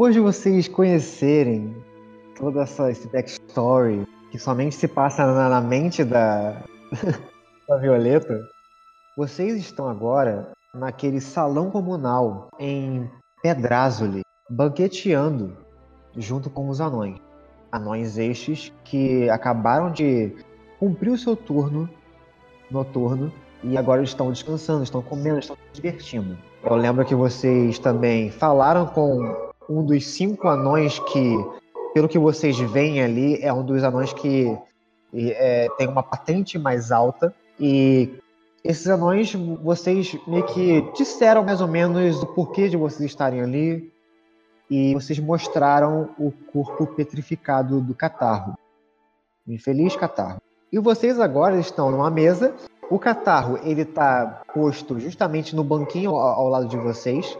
depois de vocês conhecerem toda essa esse backstory que somente se passa na, na mente da, da Violeta, vocês estão agora naquele salão comunal em Pedrázoli, banqueteando junto com os anões. Anões estes que acabaram de cumprir o seu turno noturno e agora estão descansando, estão comendo, estão se divertindo. Eu lembro que vocês também falaram com um dos cinco anões que, pelo que vocês veem ali, é um dos anões que é, tem uma patente mais alta. E esses anões, vocês meio que disseram mais ou menos o porquê de vocês estarem ali. E vocês mostraram o corpo petrificado do catarro. Infeliz catarro. E vocês agora estão numa mesa o catarro, ele tá posto justamente no banquinho ao, ao lado de vocês.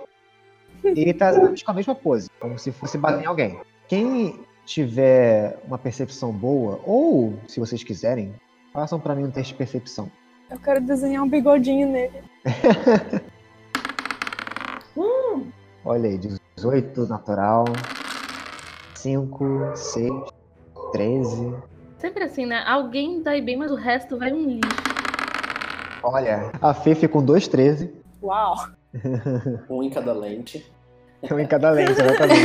Ele tá com a mesma pose, como se fosse bater em alguém. Quem tiver uma percepção boa, ou se vocês quiserem, façam para mim um teste de percepção. Eu quero desenhar um bigodinho nele. hum. Olha aí, 18 natural, 5, 6, 13. Sempre assim, né? Alguém dá bem, mas o resto vai um lixo. Olha, a Fê fica com 2,13. Uau! Um em cada lente. Um em cada lente, exatamente.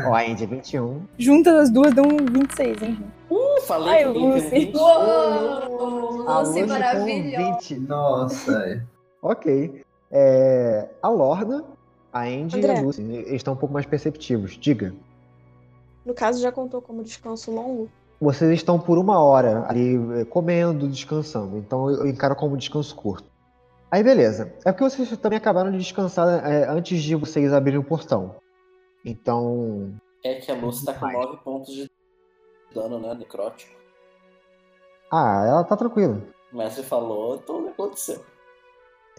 Ó, a Indy 21. Juntas as duas dão 26, hein? Uh, falei Ai, que Lucy. Uou, Lucy maravilhosa. Nossa. ok. É, a Lorna, a Andy André. e a Lucy eles estão um pouco mais perceptivos. Diga. No caso, já contou como descanso longo? vocês estão por uma hora ali eh, comendo, descansando. Então eu encaro como descanso curto. Aí beleza. É porque vocês também acabaram de descansar é, antes de vocês abrirem o portão. Então. É que a Lucy tá com 9 pontos de dano, né? Necrótico. Ah, ela tá tranquila. O mestre falou, tudo aconteceu.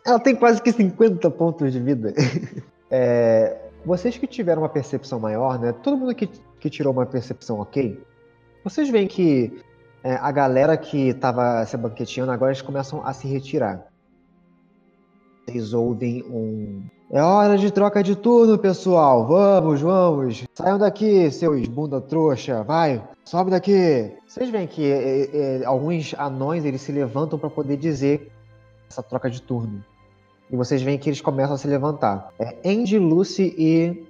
Ela tem quase que 50 pontos de vida. é, vocês que tiveram uma percepção maior, né? Todo mundo que, que tirou uma percepção ok, vocês veem que é, a galera que estava se banqueteando agora eles começam a se retirar. Vocês ouvem um. É hora de troca de turno, pessoal. Vamos, vamos. Saiam daqui, seus bunda trouxa. Vai, sobe daqui. Vocês veem que é, é, alguns anões eles se levantam para poder dizer essa troca de turno. E vocês veem que eles começam a se levantar. É Andy, Lucy e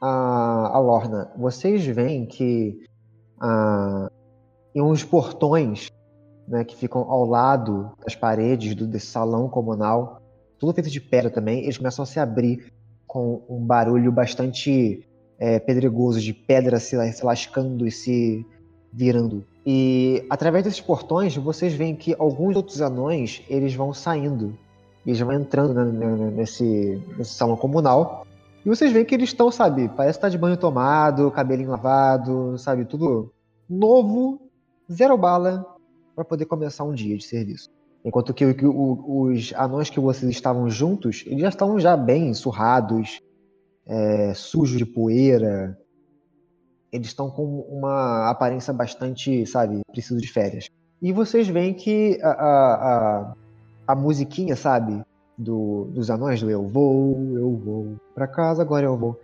a, a Lorna. Vocês veem que ah, e uns portões né, que ficam ao lado das paredes do, desse salão comunal, tudo feito de pedra também, eles começam a se abrir com um barulho bastante é, pedregoso, de pedra se, se lascando e se virando. E através desses portões, vocês veem que alguns outros anões eles vão saindo. Eles vão entrando né, nesse, nesse salão comunal. E vocês veem que eles estão, sabe, parece estar tá de banho tomado, cabelinho lavado, sabe, tudo novo, zero bala, para poder começar um dia de serviço. Enquanto que, o, os anões que vocês estavam juntos, eles já estavam já bem surrados, é, sujos de poeira. Eles estão com uma aparência bastante, sabe, preciso de férias. E vocês veem que a, a, a, a musiquinha, sabe, do, dos anões, do eu vou, eu vou para casa, agora eu vou.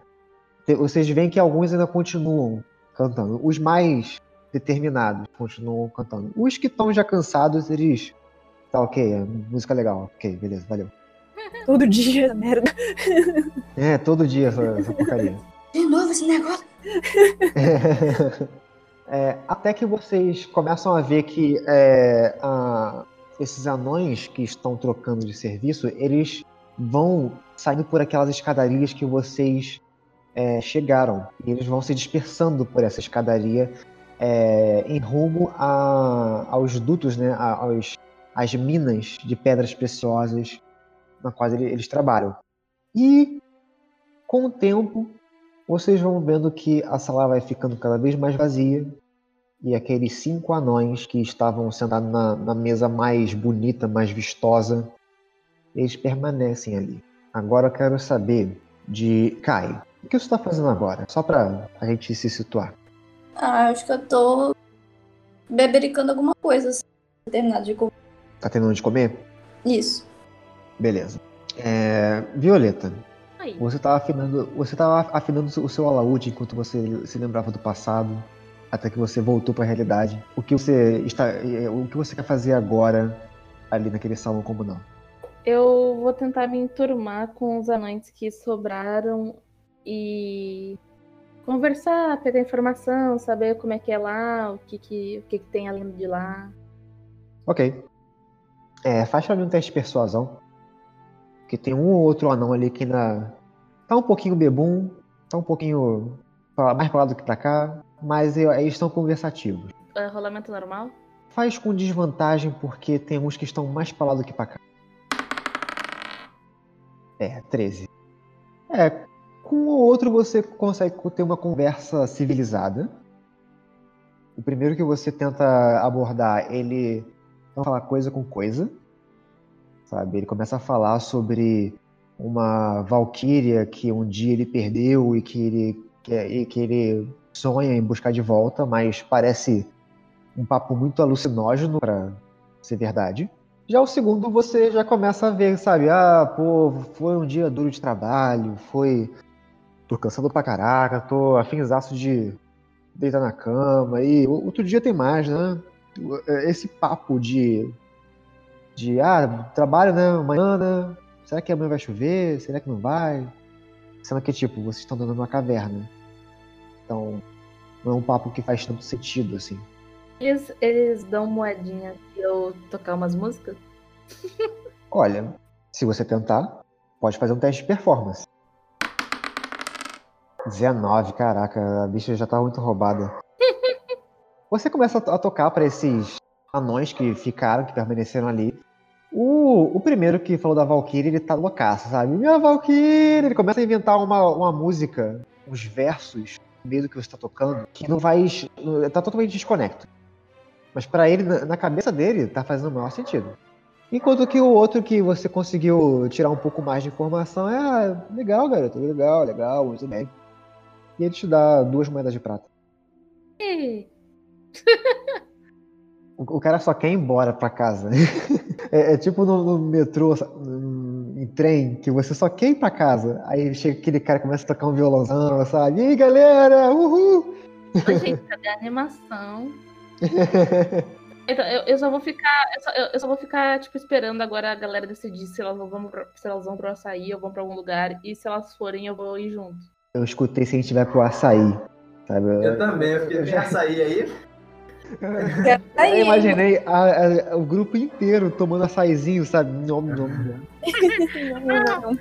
Vocês veem que alguns ainda continuam cantando. Os mais determinados continuam cantando. Os que estão já cansados, eles. Tá ok, é música legal. Ok, beleza, valeu. Todo dia, merda. É, todo dia essa, essa porcaria. De novo esse negócio. É, até que vocês começam a ver que é, a, esses anões que estão trocando de serviço, eles vão saindo por aquelas escadarias que vocês é, chegaram. E eles vão se dispersando por essa escadaria é, em rumo a, aos dutos, né, aos, às minas de pedras preciosas na quais eles trabalham. E com o tempo, vocês vão vendo que a sala vai ficando cada vez mais vazia e aqueles cinco anões que estavam sentados na, na mesa mais bonita, mais vistosa, eles permanecem ali. Agora eu quero saber de Kai. O que você está fazendo agora? Só para a gente se situar. Ah, acho que eu tô bebericando alguma coisa, assim, de comer. Tá terminando de comer? Isso. Beleza. É... Violeta, Aí. Você estava afinando, você tava afinando o seu alaúde enquanto você se lembrava do passado, até que você voltou para a realidade. O que você está, eh, o que você quer fazer agora ali naquele salão comunal? Eu vou tentar me enturmar com os anões que sobraram e conversar, pegar informação, saber como é que é lá, o que que, o que, que tem além de lá. Ok. É, faz pra mim um teste de persuasão. Que tem um ou outro anão ali que ainda tá um pouquinho bebum, tá um pouquinho pra- mais pra lá do que pra cá, mas eu- eles estão conversativos. É, rolamento normal? Faz com desvantagem porque tem uns que estão mais pra lá do que pra cá. É, 13. É, com um ou outro você consegue ter uma conversa civilizada. O primeiro que você tenta abordar, ele não fala coisa com coisa. Sabe? Ele começa a falar sobre uma valquíria que um dia ele perdeu e que ele, que, que ele sonha em buscar de volta, mas parece um papo muito alucinógeno pra ser verdade. Já o segundo você já começa a ver, sabe? Ah, pô, foi um dia duro de trabalho, foi. Tô cansado pra caraca, tô afinzaço de deitar na cama e outro dia tem mais, né? Esse papo de. de ah, trabalho, né? Amanhã, né? Será que amanhã vai chover? Será que não vai? Sendo que, tipo, vocês estão andando numa caverna. Então, não é um papo que faz tanto sentido, assim. Eles, eles dão moedinha se eu tocar umas músicas? Olha, se você tentar, pode fazer um teste de performance. 19, caraca, a bicha já tá muito roubada. Você começa a to- a tocar para esses anões que ficaram, que permaneceram ali. O, o primeiro que falou da Valkyrie, ele tá loucaço, sabe? Minha Valkyrie! Ele começa a inventar uma, uma música, uns versos, no meio do que você tá tocando, que não vai. tá totalmente desconecto. Mas pra ele, na, na cabeça dele, tá fazendo o maior sentido. Enquanto que o outro que você conseguiu tirar um pouco mais de informação é ah, legal, garoto, legal, legal, muito bem. E ele te dá duas moedas de prata. Ih, O, o cara só quer ir embora pra casa. É, é tipo no, no metrô, no- em trem, que você só quer ir pra casa. Aí chega aquele cara e começa a tocar um violãozão, sabe? E aí, galera, uhul! Ô, gente, cadê a animação? Então, eu, eu só vou ficar. Eu só, eu- eu só vou ficar, tipo, esperando agora a galera decidir se elas vão pro, se elas vão pro açaí ou vão pra algum lugar. E se elas forem, eu vou ir junto. Eu escutei se a gente vai pro açaí, sabe? Eu também, eu fiquei, açaí aí? Aí, Eu imaginei a- a- o grupo inteiro tomando açaizinho, sabe? Nom, nom, nom.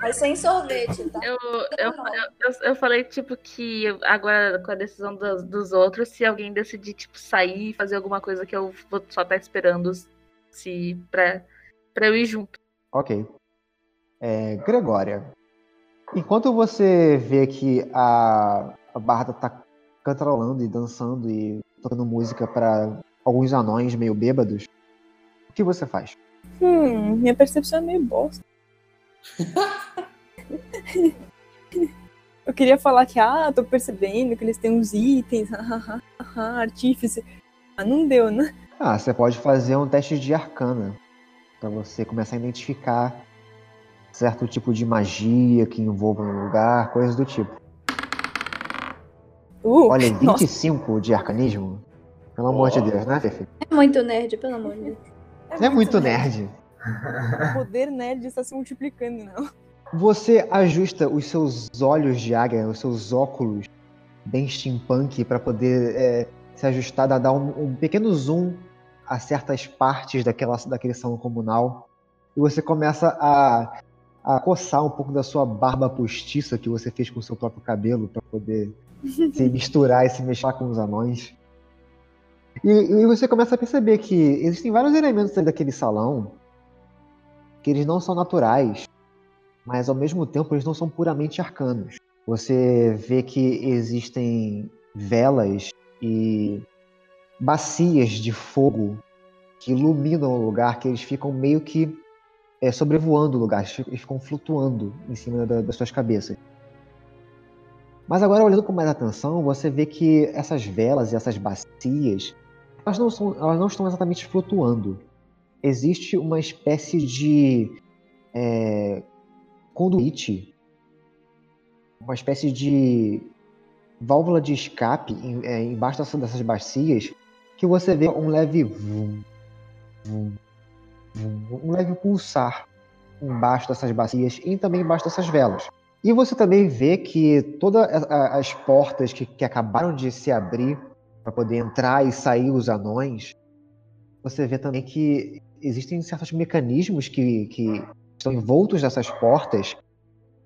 Mas sem sorvete, tá? Eu, eu, eu, eu falei, tipo, que agora com a decisão dos, dos outros, se alguém decidir, tipo, sair e fazer alguma coisa que eu vou só estar esperando se pra, pra eu ir junto. Ok. É, Gregória, enquanto você vê que a, a Barda tá cantarolando e dançando e tocando música para alguns anões meio bêbados, o que você faz? Hum, minha percepção é meio bosta. Eu queria falar que, ah, tô percebendo que eles têm uns itens, hahaha, artífice. Ah, não deu, né? Ah, você pode fazer um teste de arcana para você começar a identificar certo tipo de magia que envolva um lugar, coisas do tipo. Uh, Olha, nossa. 25 de arcanismo? Pelo amor de Deus, né, Fefe? É muito nerd, pelo amor de Deus. Você é muito nerd. O poder nerd está se multiplicando, não. Você ajusta os seus olhos de águia, os seus óculos bem steampunk para poder é, se ajustar, dar- dar um, um pequeno zoom a certas partes daquela, daquele salão comunal. E você começa a, a coçar um pouco da sua barba postiça que você fez com o seu próprio cabelo para poder se misturar e se mexer com os anões. E, e você começa a perceber que existem vários elementos daquele salão que eles não são naturais mas ao mesmo tempo eles não são puramente arcanos. Você vê que existem velas e bacias de fogo que iluminam o lugar, que eles ficam meio que é, sobrevoando o lugar, eles ficam flutuando em cima da- das suas cabeças. Mas agora, olhando com mais atenção, você vê que essas velas e essas bacias, elas não, são, elas não estão exatamente flutuando. Existe uma espécie de é, conduíte, uma espécie de válvula de escape em- é, embaixo dessa- dessas bacias, que você vê um leve vum, vum, vum, um leve pulsar embaixo dessas bacias e também embaixo dessas velas. E você também vê que todas as portas que, que acabaram de se abrir para poder entrar e sair os anões, você vê também que existem certos mecanismos que, que estão envoltos nessas portas,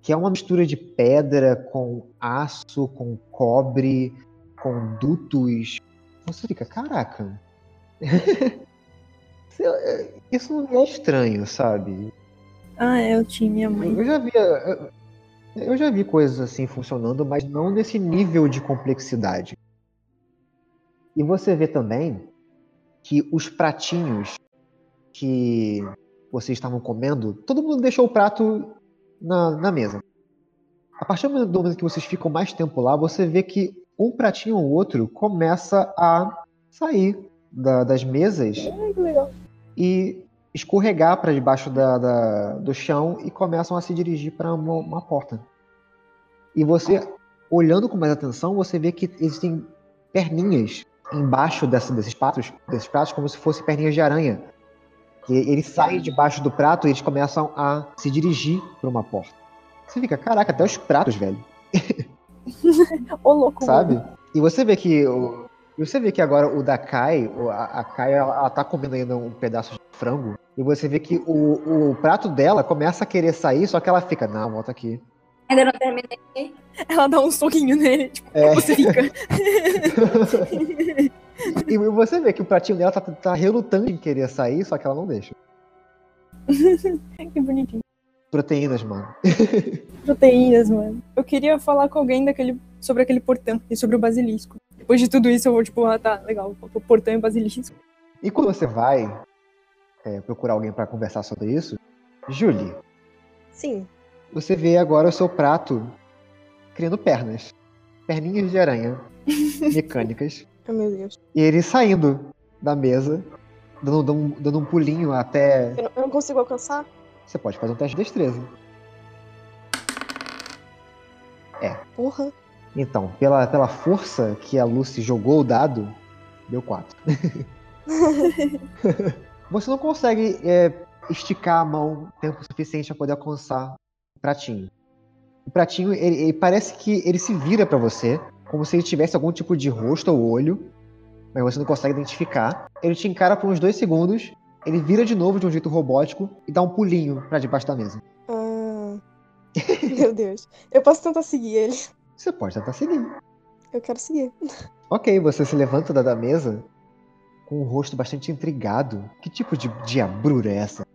que é uma mistura de pedra com aço, com cobre, com dutos. Você fica, caraca. Isso não é estranho, sabe? Ah, é, eu tinha minha mãe. Eu já vi, eu- já vi coisas assim funcionando, mas não nesse nível de complexidade. E você vê também que os pratinhos que vocês estavam comendo, todo mundo deixou o prato na, na mesa. A partir do momento que vocês ficam mais tempo lá, você vê que um pratinho ou outro começa a sair da- das mesas Ai, que legal. e escorregar para debaixo da, da- do chão e começam a se dirigir para uma, uma porta. E você, olhando com mais atenção, você vê que existem perninhas embaixo dessa- desses pratos, desses pratos, como se fossem perninhas de aranha. Que eles saem debaixo do prato e eles começam a se dirigir para uma porta. Você fica, caraca, até os pratos, velho Ô, louco. sabe? E você vê que o, e você vê que agora o da Kai, a Kai, ela, ela tá comendo ainda um pedaço de frango. E você vê que o, o prato dela começa a querer sair, só que ela fica, não, volta aqui. Ainda não terminei. Ela dá um soquinho nele, tipo, É. você fica. E você vê que o pratinho dela tá, tá relutante em querer sair, só que ela não deixa. que bonitinho. Proteínas, mano. Proteínas, mano. Eu queria falar com alguém daquele, sobre aquele portão e sobre o basilisco. Depois de tudo isso, eu vou, tipo, ah, tá, legal. O portão e o basilisco. E quando você vai é, procurar alguém pra conversar sobre isso, Julie, Sim. você vê agora o seu prato criando pernas. Perninhas de aranha mecânicas. Oh, meu Deus. E ele saindo da mesa, dando, dando um- dando um pulinho até. Eu não, eu não consigo alcançar? Você pode fazer um teste de destreza. Porra. Então, pela, pela força que a Lucy jogou o dado, deu 4. Você não consegue é, esticar a mão tempo suficiente para poder alcançar o pratinho. O pratinho, ele, ele parece que ele se vira para você, como se ele tivesse algum tipo de rosto ou olho, mas você não consegue identificar. Ele te encara por uns dois segundos, ele vira de novo de um jeito robótico e dá um pulinho para debaixo da mesa. Ah. meu Deus. Eu posso tentar seguir ele. Você pode tentar seguir. Eu quero seguir. Ok, você se levanta da, mesa com um rosto bastante intrigado. Que tipo de diabrura é essa?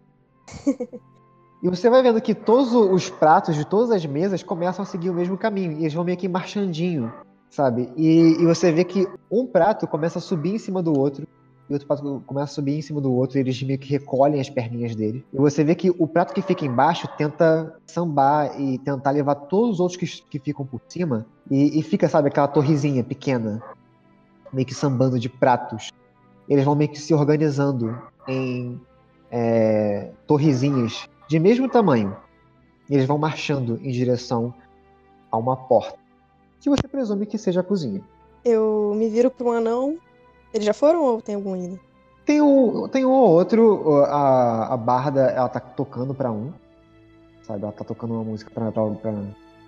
e você vai vendo que todos o- os pratos de todas as mesas começam a seguir o mesmo caminho. E eles vão meio que marchandinho, sabe? E, e você vê que um prato começa a subir em cima do outro. E outro prato começa a subir em cima do outro. E eles meio que recolhem as perninhas dele. E você vê que o prato que fica embaixo tenta sambar e tentar levar todos os outros que, que ficam por cima. E, e fica, sabe, aquela torrezinha pequena meio que sambando de pratos. Eles vão meio que se organizando em é, torrezinhas de mesmo tamanho. Eles vão marchando em direção a uma porta, que você presume que seja a cozinha. Eu me viro pra um anão. Eles já foram ou tem algum ainda? Tem um, tem um ou outro, a, a Barda, ela tá tocando pra um, sabe? Ela tá tocando uma música pra, pra- pra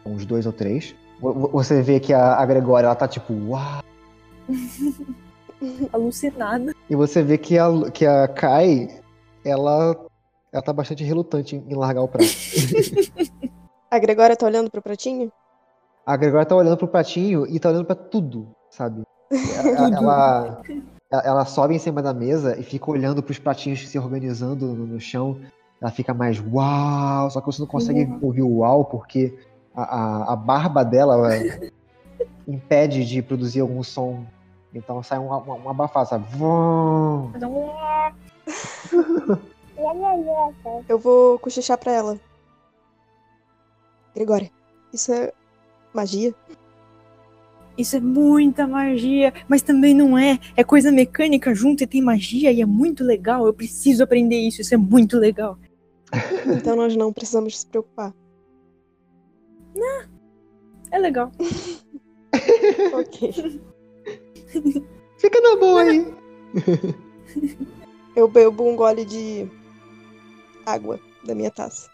uns dois ou três. Vo- vo- Você vê que a, a Gregória, ela tá tipo, uau! Alucinada. E você vê que a, que a Kai, ela, ela tá bastante relutante em, em largar o prato. A Gregória tá olhando pro pratinho? a Gregória tá olhando pro pratinho e tá olhando pra tudo, sabe? Ela, ela, ela- ela sobe em cima da mesa e fica olhando pros pratinhos se organizando no, no chão. Ela fica mais uau, só que você não consegue ouvir o uau porque a, a, a barba dela é, impede de produzir algum som. Então sai um, um, um abafado, sabe? Vum. Eu vou cochichar pra ela. Gregória, isso é magia? Isso é muita magia, mas também não é. É coisa mecânica junto e tem magia e é muito legal. Eu preciso aprender isso, isso é muito legal. Então nós não precisamos se preocupar. É legal. ok. Fica na boa aí. Eu bebo um gole de água da minha taça.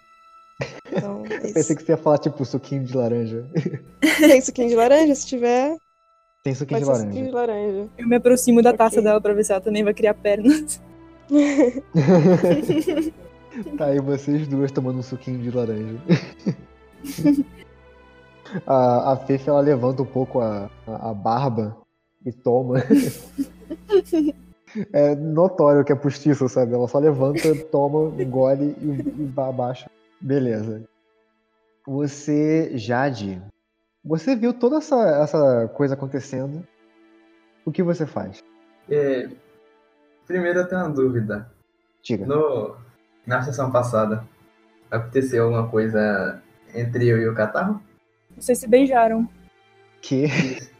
Então, é Pensei que você ia falar tipo suquinho de laranja. Tem suquinho de laranja? Se tiver, Tem suquinho de ser suquinho de laranja. laranja. Eu me aproximo da taça Ok. dela pra ver se ela também vai criar pernas. tá aí vocês duas tomando um suquinho de laranja. a, a Fefe ela levanta um pouco a, a, a barba e toma. É notório que é postiço, sabe? Ela só levanta, toma, engole e, e vai abaixo. Beleza. Você, Jade, você viu toda essa, essa coisa acontecendo. O que você faz? É, primeiro eu tenho uma dúvida. Diga. No, na sessão passada, aconteceu alguma coisa entre eu e o Catarro? Vocês se beijaram. Que?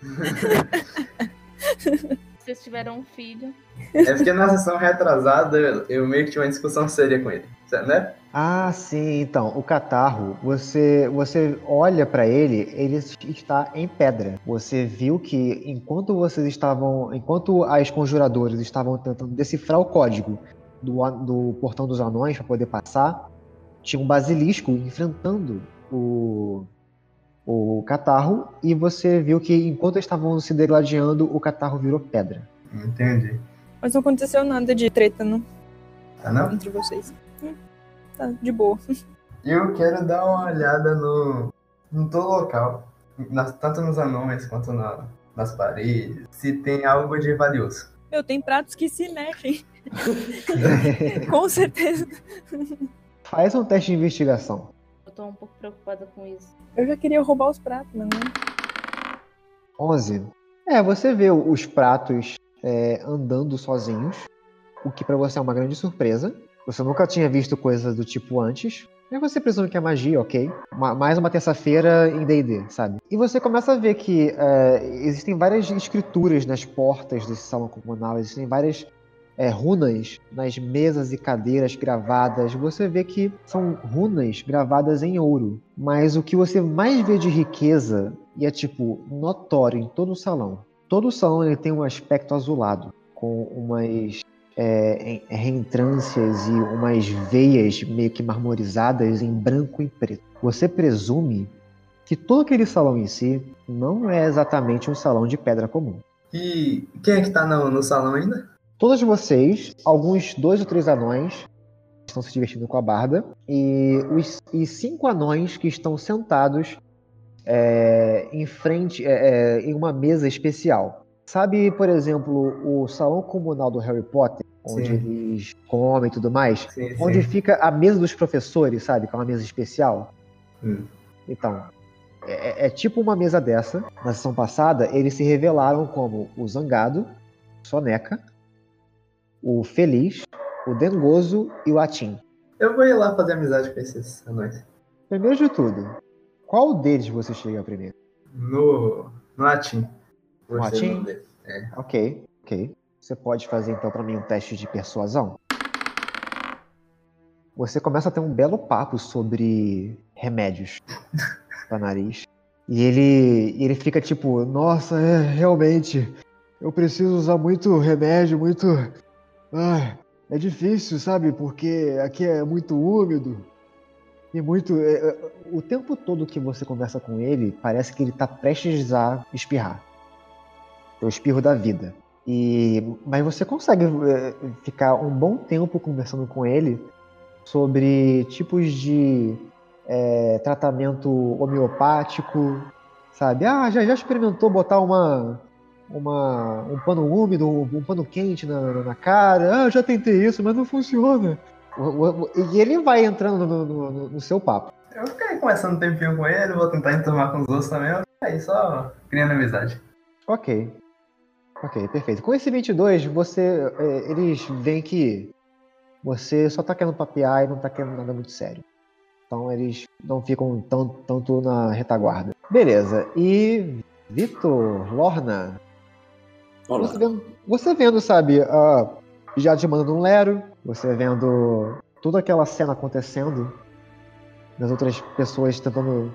Vocês tiveram um filho. É porque na sessão retrasada eu, eu meio que tinha uma discussão séria com ele, né? Ah, sim, então, o catarro, você você olha pra ele, ele está em pedra. Você viu que enquanto vocês estavam, enquanto as conjuradoras estavam tentando decifrar o código do, do portão dos anões para poder passar, tinha um basilisco enfrentando o o catarro e você viu que enquanto eles estavam se degladiando, o catarro virou pedra. Entendi. Mas não aconteceu nada de treta, não? Tá não? Entre vocês. Hum, Tá, de boa. Eu quero dar uma olhada no, no todo local, nas- tanto nos anões quanto na- nas paredes, se tem algo de valioso. Meu, tem pratos que se mexem. Com certeza. Faz um teste de investigação. Eu tô um pouco preocupada com isso. Eu já queria roubar os pratos, mas não. 11. É, você vê os pratos é, andando sozinhos, o que pra você é uma grande surpresa. Você nunca tinha visto coisas do tipo antes. Mas você presume que é magia, ok? Ma- mais uma terça-feira em D&D, sabe? E você começa a ver que é, existem várias escrituras nas portas desse salão comunal, existem várias é, runas nas mesas e cadeiras gravadas. Você vê que são runas gravadas em ouro. Mas o que você mais vê de riqueza, e é tipo notório em todo o salão, todo o salão ele tem um aspecto azulado, com umas é, reentrâncias e umas veias meio que marmorizadas em branco e preto. Você presume que todo aquele salão em si não é exatamente um salão de pedra comum. E quem é que tá no, no salão ainda? Todos vocês, alguns dois ou três anões, estão se divertindo com a barda, e os e cinco anões que estão sentados é, em frente, é, é, em uma mesa especial. Sabe, por exemplo, o salão comunal do Harry Potter, onde Sim. eles comem e tudo mais? Sim, Onde sim. fica a mesa dos professores, sabe? Que é uma mesa especial. Hum. Então, é, é tipo uma mesa dessa. Na sessão passada, eles se revelaram como o Zangado, Soneca, o Feliz, o Dengoso e o Atim. Eu vou ir lá fazer amizade com esses anões. Primeiro de tudo, qual deles você chega primeiro? No, no latim. No nome dele. Ok, ok. Você pode fazer então pra mim um teste de persuasão? Você começa a ter um belo papo sobre remédios pra nariz. E ele, ele fica tipo, nossa, é, realmente, eu preciso usar muito remédio, muito. Ah, é difícil, sabe? Porque aqui é muito úmido. E muito. é, é, o tempo todo que você conversa com ele, parece que ele tá prestes a espirrar. É o espirro da vida. E, mas você consegue é, ficar um bom tempo conversando com ele sobre tipos de é, tratamento homeopático, sabe? Ah, já, já experimentou botar uma, uma, um pano úmido, um pano quente na, na cara? Ah, já tentei isso, mas não funciona. E ele vai entrando no, no- no- seu papo. Eu vou ficar aí conversando um tempinho com ele, vou tentar enturmar com os outros também. Aí só criando amizade. Ok. Ok, perfeito. Com esse 22, você, é, eles veem que você só tá querendo papear e não tá querendo nada muito sério. Então eles não ficam tão, tanto na retaguarda. Beleza. E Vitor, Lorna, Olá. você vendo, você vendo, sabe, a já te mandando um Lero, você vendo toda aquela cena acontecendo, das outras pessoas tentando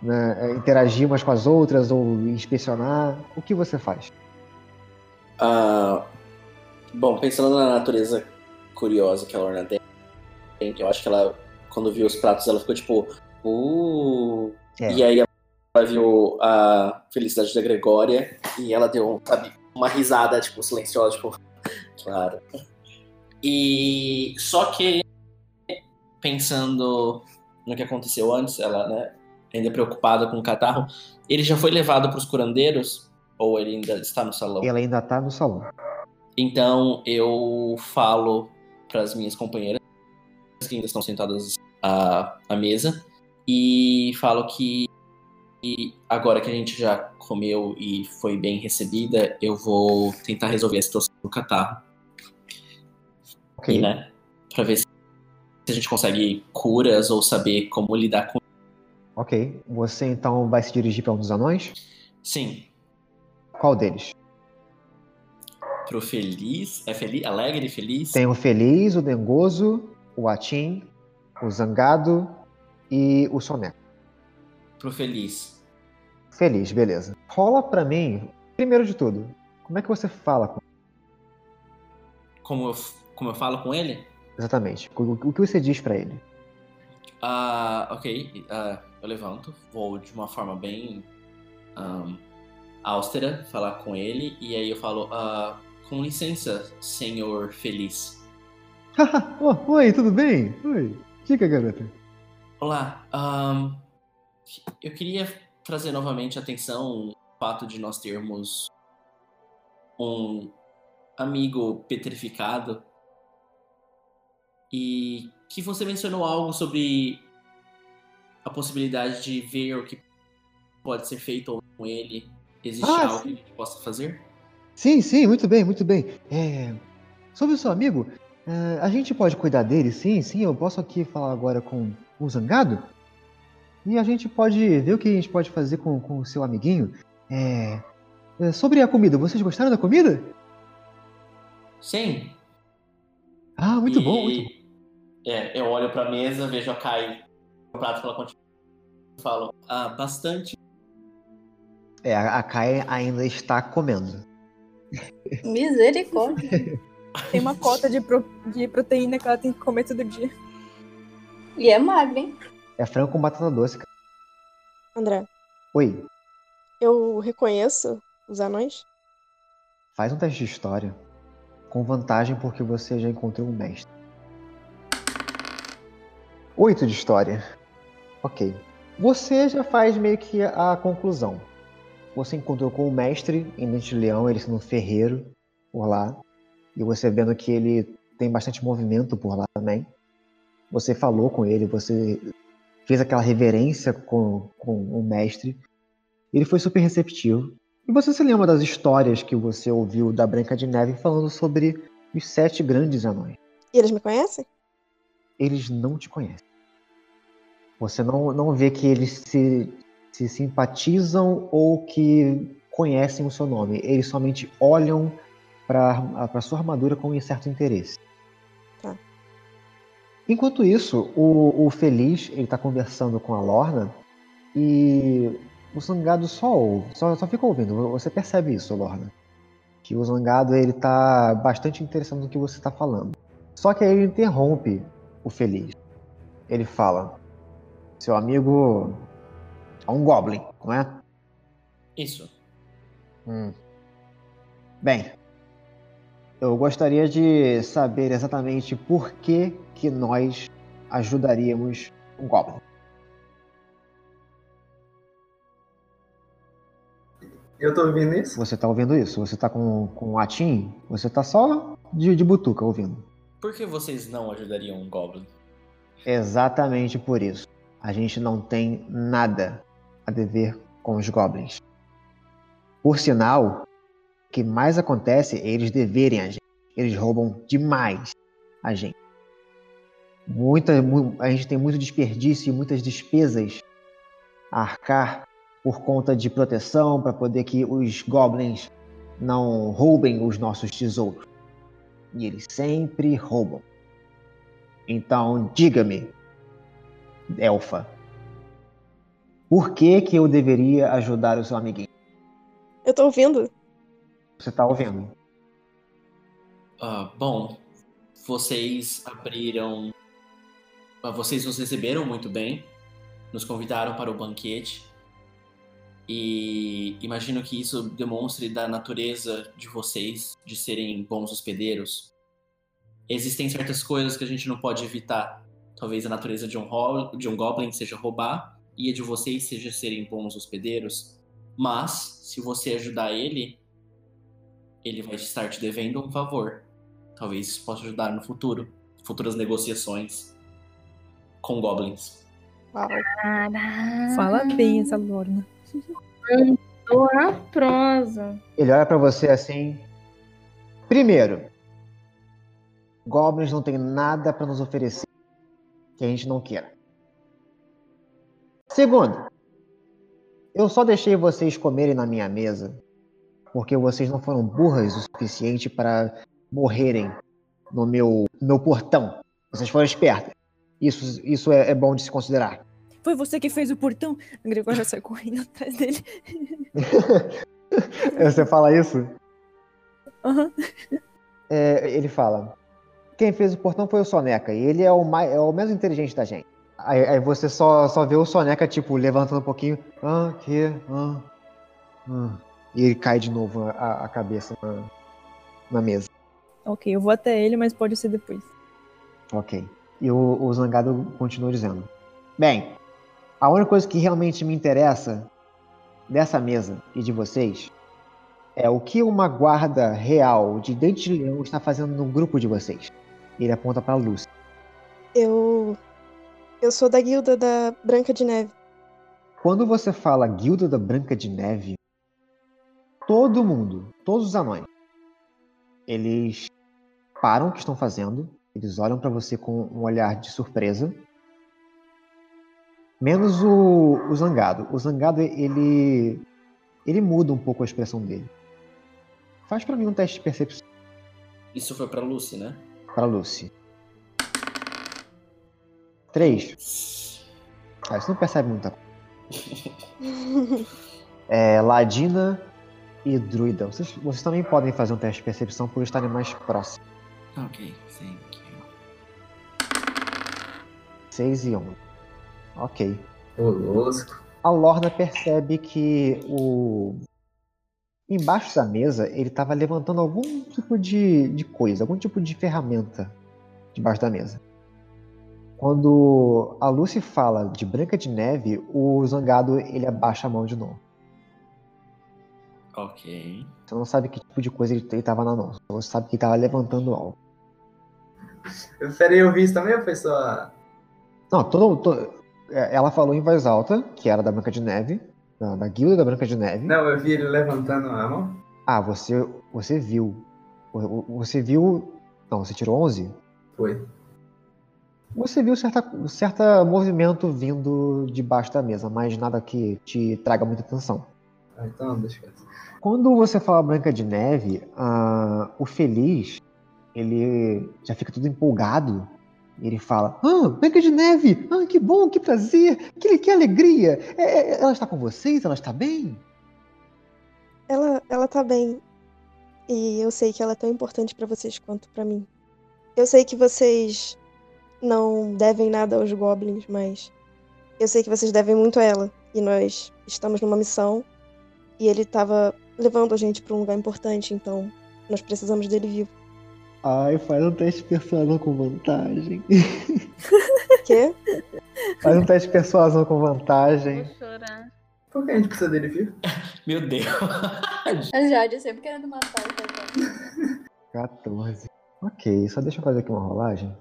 né, é, interagir umas com as outras ou inspecionar? O que você faz? Ah, bom, pensando na natureza curiosa que a Lorna tem, eu acho que ela, quando viu os pratos, ela ficou tipo, uh. É. E aí ela viu a felicidade da Gregória e ela deu, sabe, uma risada, tipo, silenciosa, tipo, claro. E só que pensando no que aconteceu antes, ela, né, ainda preocupada com o catarro, ele já foi levado para os curandeiros ou ele ainda está no salão? Ela ainda tá no salão. Então eu falo para as minhas companheiras que ainda estão sentadas à, à mesa e falo que e agora que a gente já comeu e foi bem recebida, eu vou tentar resolver a situação do catarro. Ok. E, né, pra ver se a gente consegue curas ou saber como lidar com. Ok. Você então vai se dirigir para um dos anões? Sim, Qual deles? pro feliz. É feliz? Alegre e feliz? Tem o Feliz, o Dengoso, o Atim, o Zangado e o Soneco. Pro feliz. Feliz, beleza. Rola pra mim, primeiro de tudo, como é que você fala com Como eu, como eu falo com ele? Exatamente. O, o que você diz pra ele? Ah, ok. Ah, eu levanto, vou de uma forma bem ahn, austera falar com ele e aí eu falo, ah, com licença, senhor feliz. oh, oi, tudo bem? Oi. Diga, garota. Olá, ahn, eu queria trazer novamente atenção o fato de nós termos um amigo petrificado e que você mencionou algo sobre a possibilidade de ver o que pode ser feito com ele. Existe Ah, algo sim. que a gente possa fazer? Sim, sim, muito bem, muito bem. É, sobre o seu amigo, é, a gente pode cuidar dele, sim, sim. Eu posso aqui falar agora com o Zangado. E a gente pode ver o que a gente pode fazer com, com o seu amiguinho. É, é, sobre a comida, vocês gostaram da comida? Sim. Ah, muito E, bom, muito bom. É, eu olho pra mesa, vejo a Kai no prato que ela continua. Falo, ah, bastante. É, a a Kai ainda está comendo. Misericórdia. Tem uma cota de, pro- de proteína que ela tem que comer todo dia. E é magra, hein? É frango com batata doce. cara. André, Oi, eu reconheço os anões? faz um teste de história. Com vantagem porque você já encontrou um mestre. Oito de história. Ok. Você já faz meio que a conclusão. Você encontrou com o mestre em Dente de Leão, ele sendo um ferreiro por lá. E você vendo que ele tem bastante movimento por lá também. Você falou com ele, você fez aquela reverência com, com o mestre. Ele foi super receptivo. E você se lembra das histórias que você ouviu da Branca de Neve falando sobre os sete grandes anões? E eles me conhecem? Eles não te conhecem. Você não, não vê que eles se, se simpatizam ou que conhecem o seu nome. Eles somente olham para a sua armadura com um certo interesse. Tá. Enquanto isso, o, o Feliz ele está conversando com a Lorna e o Zangado só ouve, só, só fica ouvindo. Você percebe isso, Lorna? Que o Zangado ele tá bastante interessado no que você está falando. Só que aí ele interrompe o Feliz. Ele fala: Seu amigo é um Goblin, não é? Isso. Hum. Bem, eu gostaria de saber exatamente por que, que nós ajudaríamos um Goblin. Eu tô ouvindo isso? Você tá ouvindo isso? Você tá com, com o Atim? Você tá só de, de butuca ouvindo. Por que vocês não ajudariam um Goblin? Exatamente por isso. A gente não tem nada a dever com os Goblins. Por sinal, o que mais acontece é eles deverem a gente. Eles roubam demais a gente. Muita, mu- a gente tem muito desperdício e muitas despesas a arcar por conta de proteção para poder que os goblins não roubem os nossos tesouros. E eles sempre roubam. Então, diga-me, elfa, Por que que eu deveria ajudar o seu amiguinho? Eu tô ouvindo. Você tá ouvindo? Ah, bom, vocês abriram. Vocês nos receberam muito bem, nos convidaram para o banquete. E imagino que isso demonstre da natureza de vocês de serem bons hospedeiros. Existem certas coisas que a gente não pode evitar. Talvez a natureza de um, de um goblin seja roubar e a de vocês seja serem bons hospedeiros. Mas, se você ajudar ele, ele vai estar te devendo um favor. Talvez isso possa ajudar no futuro. Futuras negociações com goblins. Caraca. Fala bem essa Lorna. Tô a prosa. Ele olha pra você assim. Primeiro, goblins não tem nada pra nos oferecer que a gente não queira. Segundo, eu só deixei vocês comerem na minha mesa porque vocês não foram burras o suficiente para morrerem no meu, no meu portão. Vocês foram espertas. Isso, isso é, é bom de se considerar. Foi você que fez o portão? O Gregório já sai correndo atrás dele. Você fala isso? Aham. É, ele fala: Quem fez o portão foi o Soneca, e ele é o, mais, é o menos inteligente da gente. Aí, aí você só, só vê o Soneca, tipo, levantando um pouquinho. Ah, que? Ah, ah. E ele cai de novo a, a cabeça na, na mesa. Ok, eu vou até ele, mas pode ser depois. Ok. E o, o Zangado continua dizendo: Bem, a única coisa que realmente me interessa dessa mesa e de vocês é o que uma guarda real de dente de leão está fazendo no grupo de vocês. Ele aponta pra Lúcia. Eu. Eu sou da guilda da Branca de Neve. Quando você fala Guilda da Branca de Neve, todo mundo, todos os anões, eles param o que estão fazendo, eles olham pra você com um olhar de surpresa. Menos o, o Zangado. O Zangado, ele. Ele muda um pouco a expressão dele. Faz pra mim um teste de percepção Isso foi pra Lucy, né? pra Lucy. Três. Ah, você não percebe muita coisa. É, Ladina e Druida. Vocês, vocês também podem fazer um teste de percepção por estarem mais próximos. Ok, you. 6 e 11. Ok. Ô, louco. A Lorna percebe que o. Embaixo da mesa ele estava levantando algum tipo de, de coisa, algum tipo de ferramenta debaixo da mesa. Quando a Lucy fala de Branca de Neve, o Zangado ele abaixa a mão de novo. Ok. Você não sabe que tipo de coisa ele estava na mão, você sabe que ele estava levantando algo. Peraí, eu vi isso também ou foi só. Não, todo, to- é, ela falou em voz alta que era da Branca de Neve, da, da guilda da Branca de Neve. Não, eu vi ele levantando a mão. Ah, você, você viu. Você viu. Não, você tirou 11? Foi. Você viu certa, certa movimento vindo debaixo da mesa, mas nada que te traga muita atenção. Ah, então deixa quieto. Quando você fala Branca de Neve, ah, o Feliz, ele já fica todo empolgado. Ele fala, ah, Branca de Neve, ah, que bom, que prazer, que, que alegria. É, é, ela está com vocês? Ela está bem? Ela, ela tá bem. E eu sei que ela é tão importante pra vocês quanto pra mim. Eu sei que vocês não devem nada aos goblins, mas eu sei que vocês devem muito a ela. E nós estamos numa missão e ele tava levando a gente pra um lugar importante, então nós precisamos dele vivo. Ai, faz um teste de persuasão com vantagem. Quê? Faz um teste de persuasão com vantagem. Vou chorar. Por que a gente precisa dele vivo? Meu Deus. A Jade sempre querendo matar o coitado. 14. Ok, só deixa eu fazer aqui uma rolagem.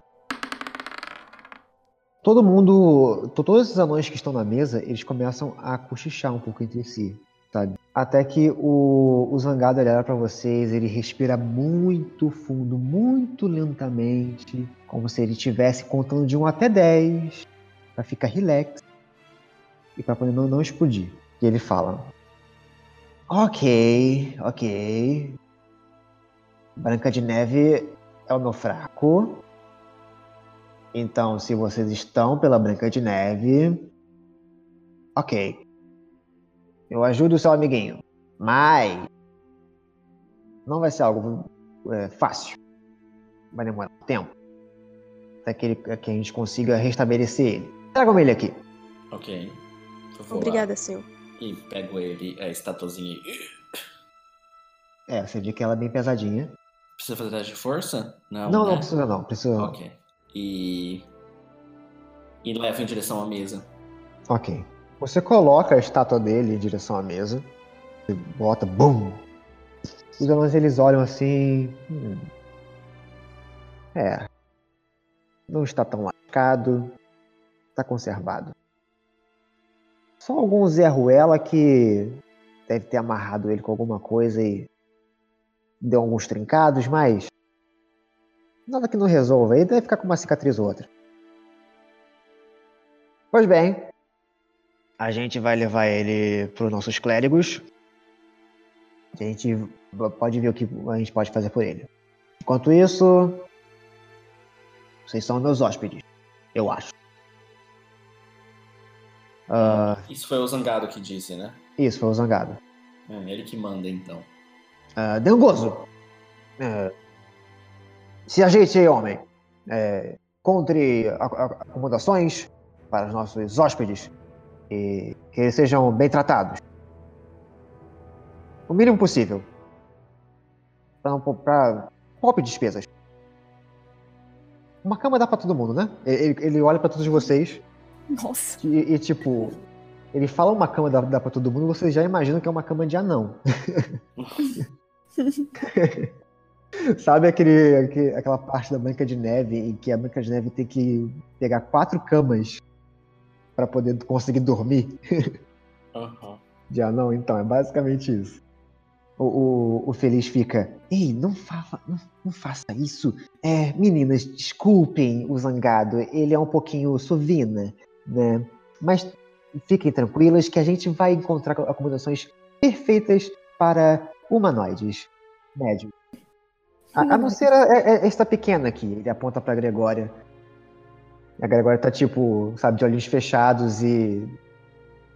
Todo mundo, to- todos esses anões que estão na mesa, eles começam a cochichar um pouco entre si, sabe? Até que o, o Zangado olha pra vocês, ele respira muito fundo, muito lentamente, como se ele estivesse contando de 1 até 10, pra ficar relax e pra poder não, não explodir. E ele fala: Ok, ok. Branca de Neve é o meu fraco. Então, se vocês estão pela Branca de Neve, ok. Eu ajudo o seu amiguinho. Mas. Não vai ser algo é, fácil. Vai demorar um tempo. Até que, ele, que a gente consiga restabelecer ele. Tragam ele aqui. Ok. Obrigada, lá senhor. E pego ele, a estatuazinha. e- É, você vê que ela é bem pesadinha. Precisa fazer teste de força? Não, Não, né? não precisa não. Precisa. Ok. E. E leva em direção à mesa. Ok. Você coloca a estátua dele em direção à mesa. E bota, BUM! Os anões eles olham assim. "Hum, É. Não está tão lascado. Está conservado. Só algum Zé Ruela que deve ter amarrado ele com alguma coisa e deu alguns trincados, mas. Nada que não resolva. Ele deve ficar com uma cicatriz ou outra. Pois bem, a gente vai levar ele para os nossos clérigos. A gente pode ver o que a gente pode fazer por ele. Enquanto isso, vocês são meus hóspedes, eu acho. Ah, Isso foi o Zangado que disse, né? isso, foi o Zangado. É ele que manda, então. Ah, Dengoso, é, se ajeite aí, homem. É, encontre acomodações para os nossos hóspedes e que eles sejam bem tratados. O mínimo possível. Para não para poupe despesas. Uma cama dá para todo mundo, né? Ele, ele olha para todos vocês Nossa. e, e, tipo, ele fala uma cama dá, dá para todo mundo, vocês já imaginam que é uma cama de anão. Sabe aquele, aquele- aquela parte da Branca de Neve em que a Branca de Neve tem que pegar quatro camas para poder conseguir dormir Aham. de anão? Então, é basicamente isso. O, o, o Feliz fica, ei, não, fala, não, não faça isso. É, meninas, desculpem o zangado, ele é um pouquinho sovina, né? Mas fiquem tranquilas que a gente vai encontrar acomodações perfeitas para humanoides médios. A, a não ser a- a- esta pequena aqui, ele aponta pra Gregória. A Gregória tá tipo, sabe, de olhos fechados e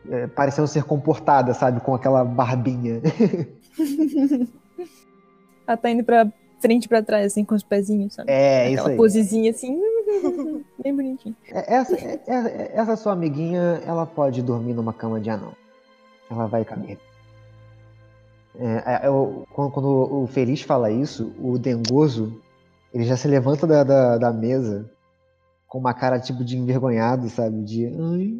é, parecendo ser comportada, sabe, com aquela barbinha. Ela tá indo pra frente e pra trás, assim, com os pezinhos, sabe? É, isso Aquela aí. posezinha assim, bem bonitinho. É, Essa, é- é- essa sua amiguinha, ela pode dormir numa cama de anão. Ela vai caber. É, eu- quando, quando o Feliz fala isso, o Dengoso, ele já se levanta da, da, da mesa com uma cara tipo de envergonhado, sabe? De, ai,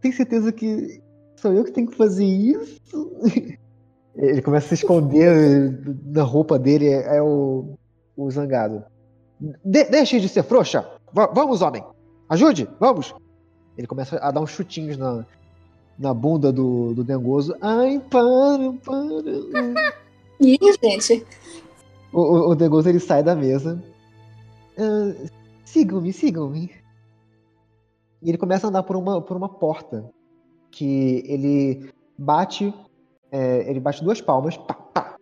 tem certeza que sou eu que tenho que fazer isso? Ele começa a se esconder na roupa dele, é, é o, o zangado. De- deixe de ser frouxa! Va- vamos, homem! Ajude! Vamos! Ele começa a dar uns chutinhos na, na bunda do, do Dengoso. Ai, para, para! Ih, gente. O, o, o Dengoso ele sai da mesa. Ah, sigam-me, sigam-me. E ele começa a andar por uma, por uma porta. Que ele bate. é, ele bate duas palmas. Pá, pá.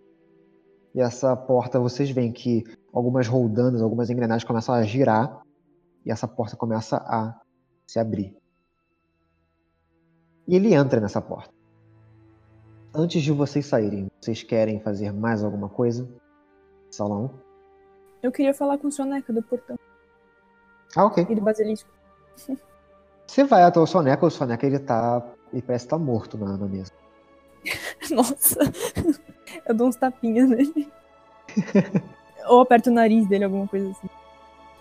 E essa porta vocês veem que algumas roldanas, algumas engrenagens começam a girar. E essa porta começa a se abrir. E ele entra nessa porta. Antes de vocês saírem, vocês querem fazer mais alguma coisa? Salão? Eu queria falar com o Soneca do portão Ah, ok. e do basilisco. Você vai até o Soneca, o Soneca ele tá. Ele parece estar morto na, na mesa. Nossa. Eu dou uns tapinhas nele. Ou aperto o nariz dele, alguma coisa assim.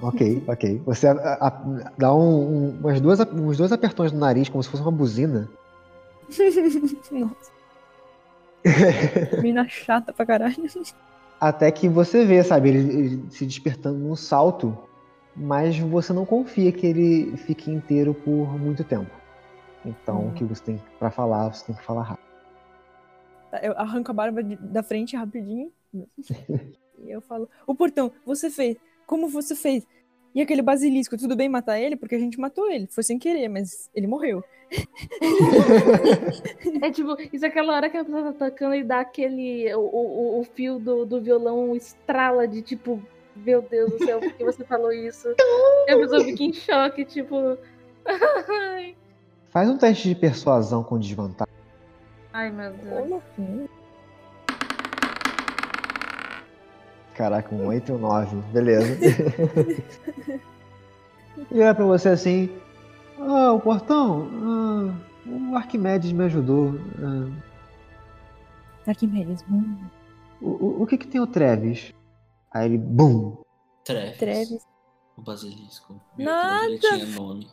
Ok, ok. Você a- a- dá um, um- umas duas, uns dois apertões no nariz, como se fosse uma buzina. Nossa. Mina chata pra caralho. Até que você vê, sabe, ele, ele se despertando num salto, mas você não confia que ele fique inteiro por muito tempo. Então, Hum. o que você tem pra falar, você tem que falar rápido. Tá, Eu arranco a barba de- da frente rapidinho. e eu falo: O portão, você fez. Como você fez? E aquele basilisco, tudo bem matar ele? Porque a gente matou ele. Foi sem querer, mas ele morreu. É tipo, isso é aquela hora que a pessoa tá tocando e dá aquele. O, o, o fio do, do violão estrala de tipo, meu Deus do céu, por que você falou isso? E a pessoa fica em choque, tipo. Faz um teste de persuasão com desvantagem. Ai, meu Deus. Como assim? Caraca, um 8 e um 9. Beleza. e olha pra você assim. Ah, o portão. Ah, o Arquimedes me ajudou. Ah, Arquimedes. hum, o, o, o que que tem o Treves? Aí ele, bum. Treves. Treves. O basilisco. Meu Nada. Deus, ele tinha nome.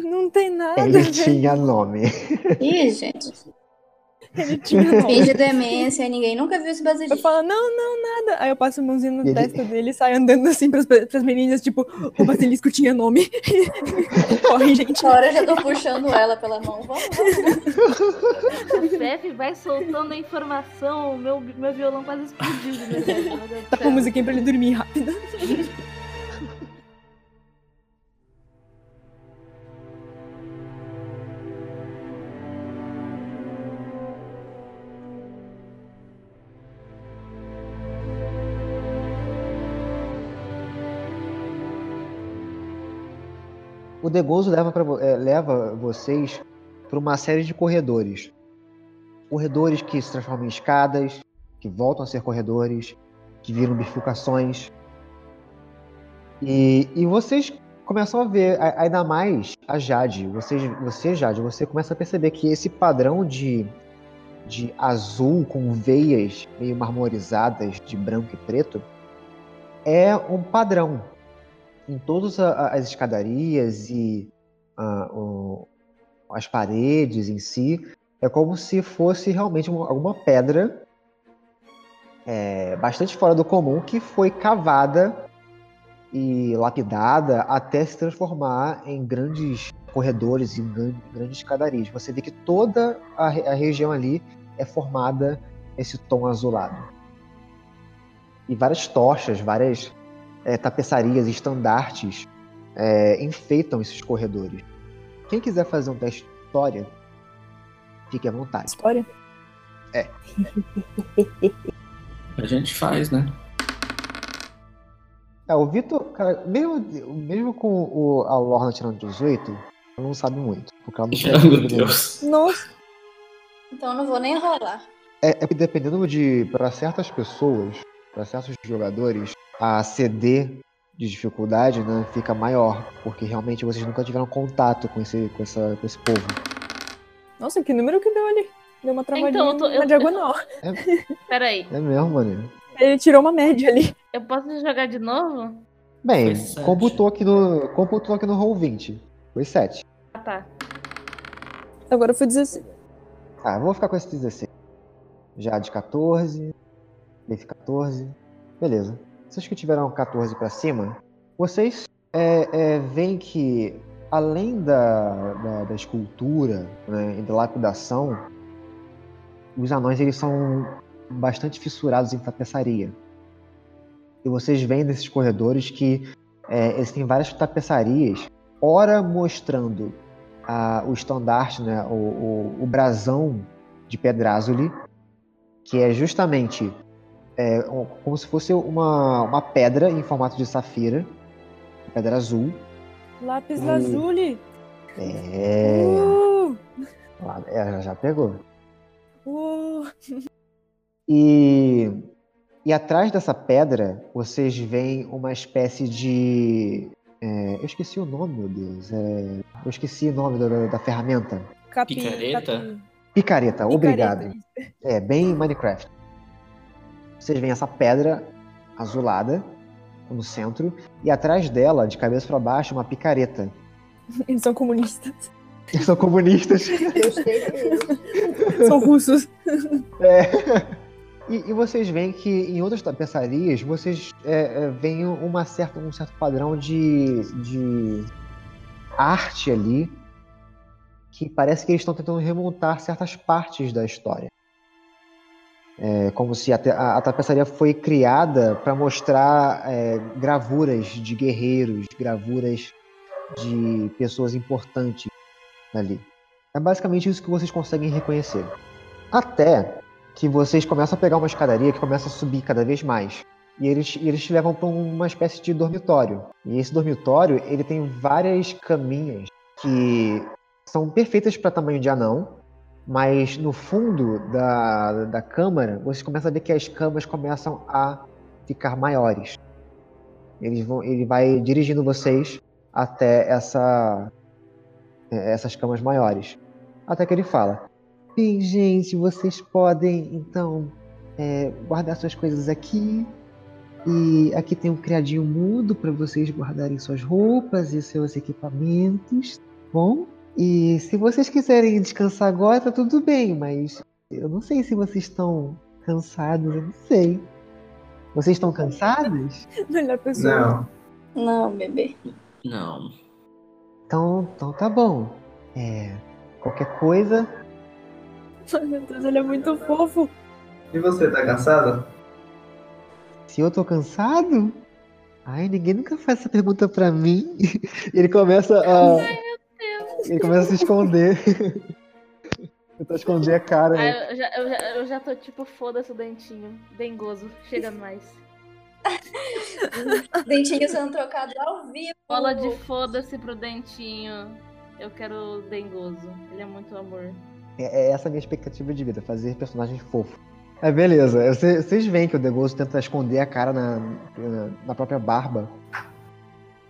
Não tem nada. Ele velho. tinha nome. Ih, gente. Ele tinha. Finge demência ninguém nunca viu esse Eu basilisco. falo, não, não, nada. Aí eu passo a mãozinha no Ele- testa dele e saio andando assim pras, pras meninas, tipo, o basilisco tinha nome. Corre, gente. Agora eu já tô puxando ela pela mão. Vamos, vamos. O Fef vai soltando a informação, meu, meu violão quase explodiu Tá com céu. musiquinha pra ele dormir rápido. O Degoso leva, pra, é, leva vocês para uma série de corredores. Corredores que se transformam em escadas, que voltam a ser corredores, que viram bifurcações. E, e vocês começam a ver, ainda mais a Jade. Vocês, você, Jade, você começa a perceber que esse padrão de, de azul com veias meio marmorizadas de branco e preto é um padrão em todas a- a- as escadarias e ah, o- as paredes em si, é como se fosse realmente uma- alguma pedra é, bastante fora do comum que foi cavada e lapidada até se transformar em grandes corredores e grandes escadarias. Você vê que toda a, a região ali é formada esse tom azulado. E várias tochas, várias é, tapeçarias e estandartes é, enfeitam esses corredores. Quem quiser fazer um teste de história, fique à vontade. História? A gente faz, né? É, o Vitor, cara, mesmo, mesmo com o, a Lorna tirando 18, ela não sabe muito. Porque ela não meu Deus. Nossa. Então eu não vou nem rolar. É, é que dependendo de. Para certas pessoas, para certos jogadores, a CD de dificuldade né, fica maior. Porque realmente vocês nunca tiveram contato com esse, com essa, com esse povo. Nossa, que número que deu ali? Deu uma travadinha Então, eu tô- eu- na diagonal. Peraí, É mesmo, mano. Ele tirou uma média ali. eu posso jogar de novo? Bem, Foi sete. computou aqui no. Computou aqui no roll 20. Foi 7. Ah, tá. Agora foi 16. Ah, vou ficar com esse 16. Já de 14. Desse 14. Beleza. Vocês que tiveram 14 pra cima, vocês é, é, veem que além da, da, da escultura né, e da lapidação, os anões eles são bastante fissurados em tapeçaria. E vocês veem nesses corredores que é, eles têm várias tapeçarias, ora mostrando a- o estandarte, né, o, o, o brasão de Pedrázuli, que é justamente é, um- como se fosse uma, uma pedra em formato de safira, pedra azul. Lápis Hum. lazuli. É, Uh, é, já pegou. uh. E, e atrás dessa pedra, vocês veem uma espécie de. é, eu esqueci o nome, meu Deus. é, eu esqueci o nome da, da ferramenta. Capi, Picareta? capi. Picareta, obrigado. Picareta. É, bem Minecraft. Vocês veem essa pedra azulada no centro e atrás dela, de cabeça para baixo, uma picareta. Eles são comunistas. Eles são comunistas. São russos. E, e vocês veem que em outras tapeçarias vocês é, é, veem uma certa, um certo padrão de, de arte ali que parece que eles estão tentando remontar certas partes da história. É como se a, a- a tapeçaria foi criada para mostrar é, gravuras de guerreiros, gravuras de pessoas importantes ali. É basicamente isso que vocês conseguem reconhecer. Até que vocês começam a pegar uma escadaria que começa a subir cada vez mais. E eles, eles te levam para uma espécie de dormitório. E esse dormitório, ele tem várias caminhas que são perfeitas para tamanho de anão, Mas no fundo da, da câmara, vocês começam a ver que as camas começam a ficar maiores. Eles vão, ele vai dirigindo vocês até essa, é, essas camas maiores. Até que ele fala: Bem, gente, vocês podem então é, guardar suas coisas aqui. E aqui tem um criadinho mudo para vocês guardarem suas roupas e seus equipamentos, tá bom? E se vocês quiserem descansar agora, tá tudo bem, mas eu não sei se vocês estão cansados, eu não sei. Vocês estão cansados? Melhor pessoa. Não. Não, bebê. Não. Então, então tá bom. É, qualquer coisa, Ai, meu Deus, ele é muito fofo. E você, tá cansada? se eu tô cansado? Ai, ninguém nunca faz essa pergunta pra mim. Ele começa a. Ele começa a se esconder. Tentar esconder a cara. Ah, né? eu, já, eu, já, eu já tô tipo, foda-se o dentinho. Dengoso. Chega mais. Dentinhos sendo trocados ao vivo. Bola de foda-se pro dentinho. Eu quero o dengoso. Ele é muito amor. É, é essa a minha expectativa de vida, fazer personagens fofos. É, beleza. Vocês vocês veem que o Degoso tenta esconder a cara na, na, na própria barba.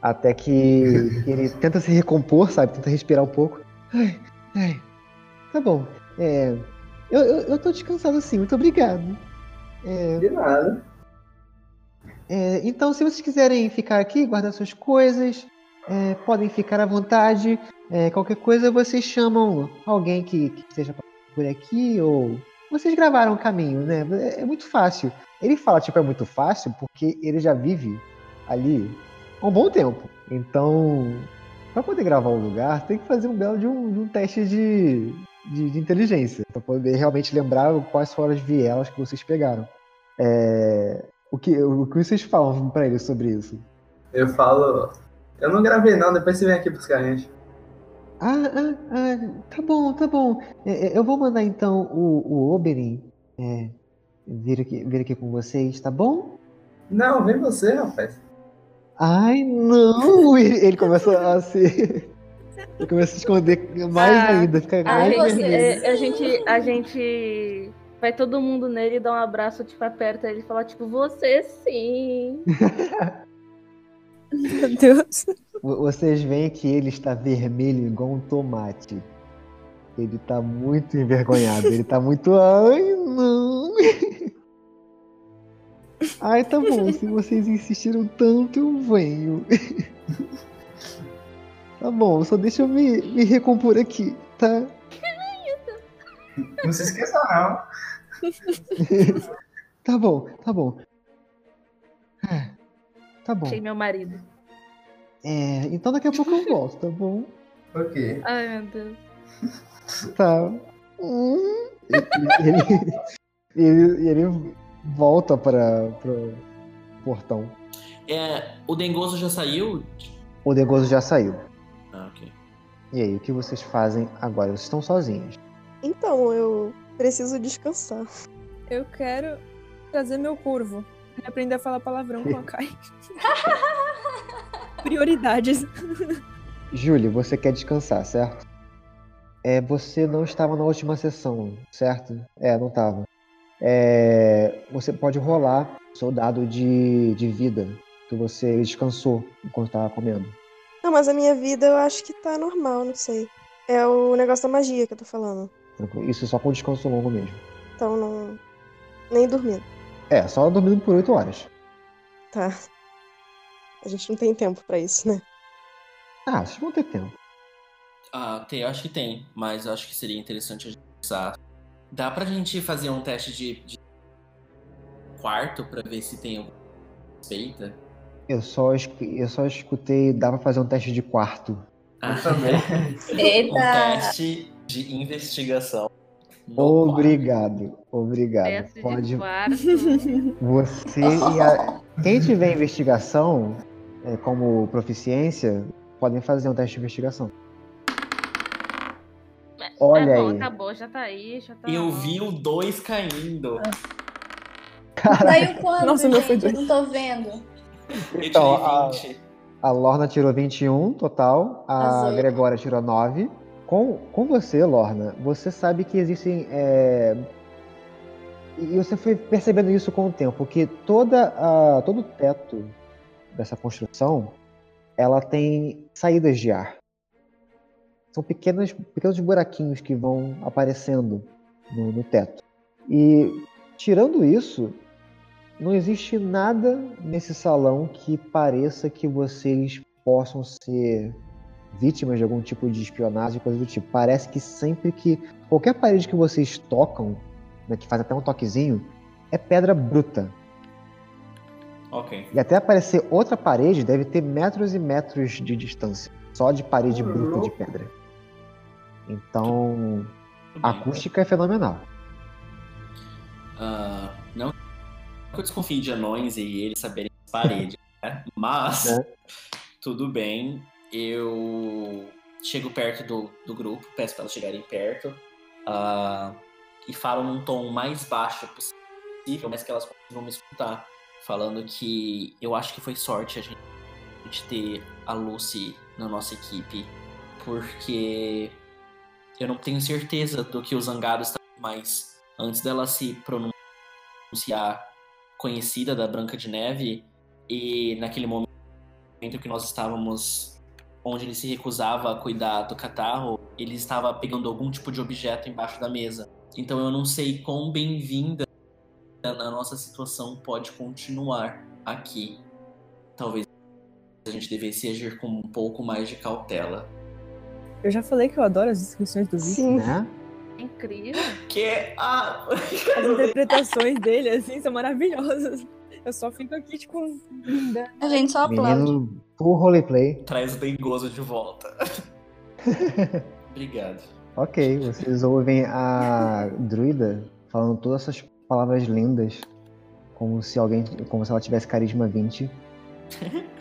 Até que, ele tenta se recompor, sabe? Tenta respirar um pouco. Ai, ai. Tá bom. É, eu, eu, eu tô descansado sim, muito obrigado. É, De nada. é, então, se vocês quiserem ficar aqui, guardar suas coisas, é, podem ficar à vontade. É, qualquer coisa vocês chamam alguém que, que esteja por aqui ou vocês gravaram o caminho, né? É, é muito fácil. Ele fala tipo é muito fácil porque ele já vive ali um bom tempo. Então, para poder gravar um lugar, tem que fazer um belo de um, de um teste de, de, de inteligência para poder realmente lembrar quais foram as vielas que vocês pegaram. É, o que o que vocês falam para ele sobre isso? Eu falo. Eu não gravei não, depois você vem aqui buscar a gente. Ah, ah, ah, tá bom, tá bom. É, é, eu vou mandar então o, o Oberyn é, vir, aqui, vir aqui com vocês, tá bom? Não, vem você, rapaz. Ai, não! Ele, ele começa a se. Ele começa a se esconder mais Ah, ainda, fica ai, mais A gente, você- vermelho. é, a gente, a gente vai todo mundo nele, dá um abraço, tipo, aperta ele e fala, tipo, você sim. Meu Deus. Vo- Vocês veem que ele está vermelho igual um tomate. Ele tá muito envergonhado. Ele tá muito. Ai, não! Ai, tá bom. Se vocês insistiram tanto, eu venho. Tá bom, só deixa eu me, me recompor aqui, tá? Não se esqueça não. Tá bom, tá bom. Ah, Tá bom. Achei meu marido. É, então daqui a pouco eu volto, tá bom? Ok. Ai, meu Deus. Tá. Hum. Ele, ele, ele volta para o portão. É, o Dengoso já saiu? O Degoso já saiu. Ah, ok. E aí, o que vocês fazem agora? Vocês estão sozinhos. Então, eu preciso descansar. Eu quero trazer meu curvo. E aprender a falar palavrão com a Kai. Prioridades. Júlio, você quer descansar, certo? É, você não estava na última sessão, certo? É, não estava. É, você pode rolar seu dado de, de vida que você descansou enquanto estava comendo. Não, mas a minha vida eu acho que tá normal, não sei. É o negócio da magia que eu tô falando. Tranquilo? Isso só com descanso longo mesmo. Então não. Nem dormindo. É, só dormindo por 8 horas. Tá. A gente não tem tempo pra isso, né? Ah, vocês vão ter tempo. Ah, tem, eu acho que tem, mas eu acho que seria interessante a gente pensar. Dá pra gente fazer um teste de, de quarto pra ver se tem alguma suspeita? Eu só, eu só escutei, dá pra fazer um teste de quarto. Ah, Eu também. um Eita! teste de investigação. no quarto. Obrigado, obrigado. Teste Pode. Você e a... Quem tiver investigação, é, como proficiência, podem fazer um teste de investigação. Olha tá bom, aí. tá bom, já tá aí, já tá Eu bom. vi o 2 caindo. Saiu quando, Nossa, meu foi gente? dois. Não tô vendo. Então, a- 20. A Lorna tirou 21 total, a Azul. Gregória tirou 9 com, com você, Lorna, você sabe que existem. é, E você foi percebendo isso com o tempo, que toda a, todo o teto dessa construção ela tem saídas de ar. São pequenas, pequenos buraquinhos que vão aparecendo no, no teto. E tirando isso, não existe nada nesse salão que pareça que vocês possam ser vítimas de algum tipo de espionagem, coisa do tipo. Parece que sempre que qualquer parede que vocês tocam, né, que faz até um toquezinho, é pedra bruta. Ok. E até aparecer outra parede deve ter metros e metros de distância, só de parede bruta de pedra. Então, a acústica é fenomenal. Ah, não que eu desconfie de anões e eles saberem as paredes, né? Mas, É. tudo bem. Eu chego perto do, do grupo, peço para elas chegarem perto ah, e falo num tom mais baixo possível, mas que elas consigam me escutar. Falando que eu acho que foi sorte a gente, a gente ter a Lucy na nossa equipe, porque eu não tenho certeza do que os zangados estão mais antes dela se pronunciar conhecida da Branca de Neve e naquele momento que nós estávamos onde ele se recusava a cuidar do catarro, ele estava pegando algum tipo de objeto embaixo da mesa. Então eu não sei quão bem-vinda a nossa situação pode continuar aqui. Talvez a gente devesse agir com um pouco mais de cautela. Eu já falei que eu adoro as descrições do Vic. Sim. Né? Incrível. Que ah, As interpretações dele, assim, são maravilhosas. Eu só fico aqui, tipo, linda. A gente só aplaude. Menino, full roleplay. traz o dengoso de volta. Obrigado. Ok, vocês ouvem a druida falando todas essas palavras lindas, como se alguém, como se ela tivesse carisma 20.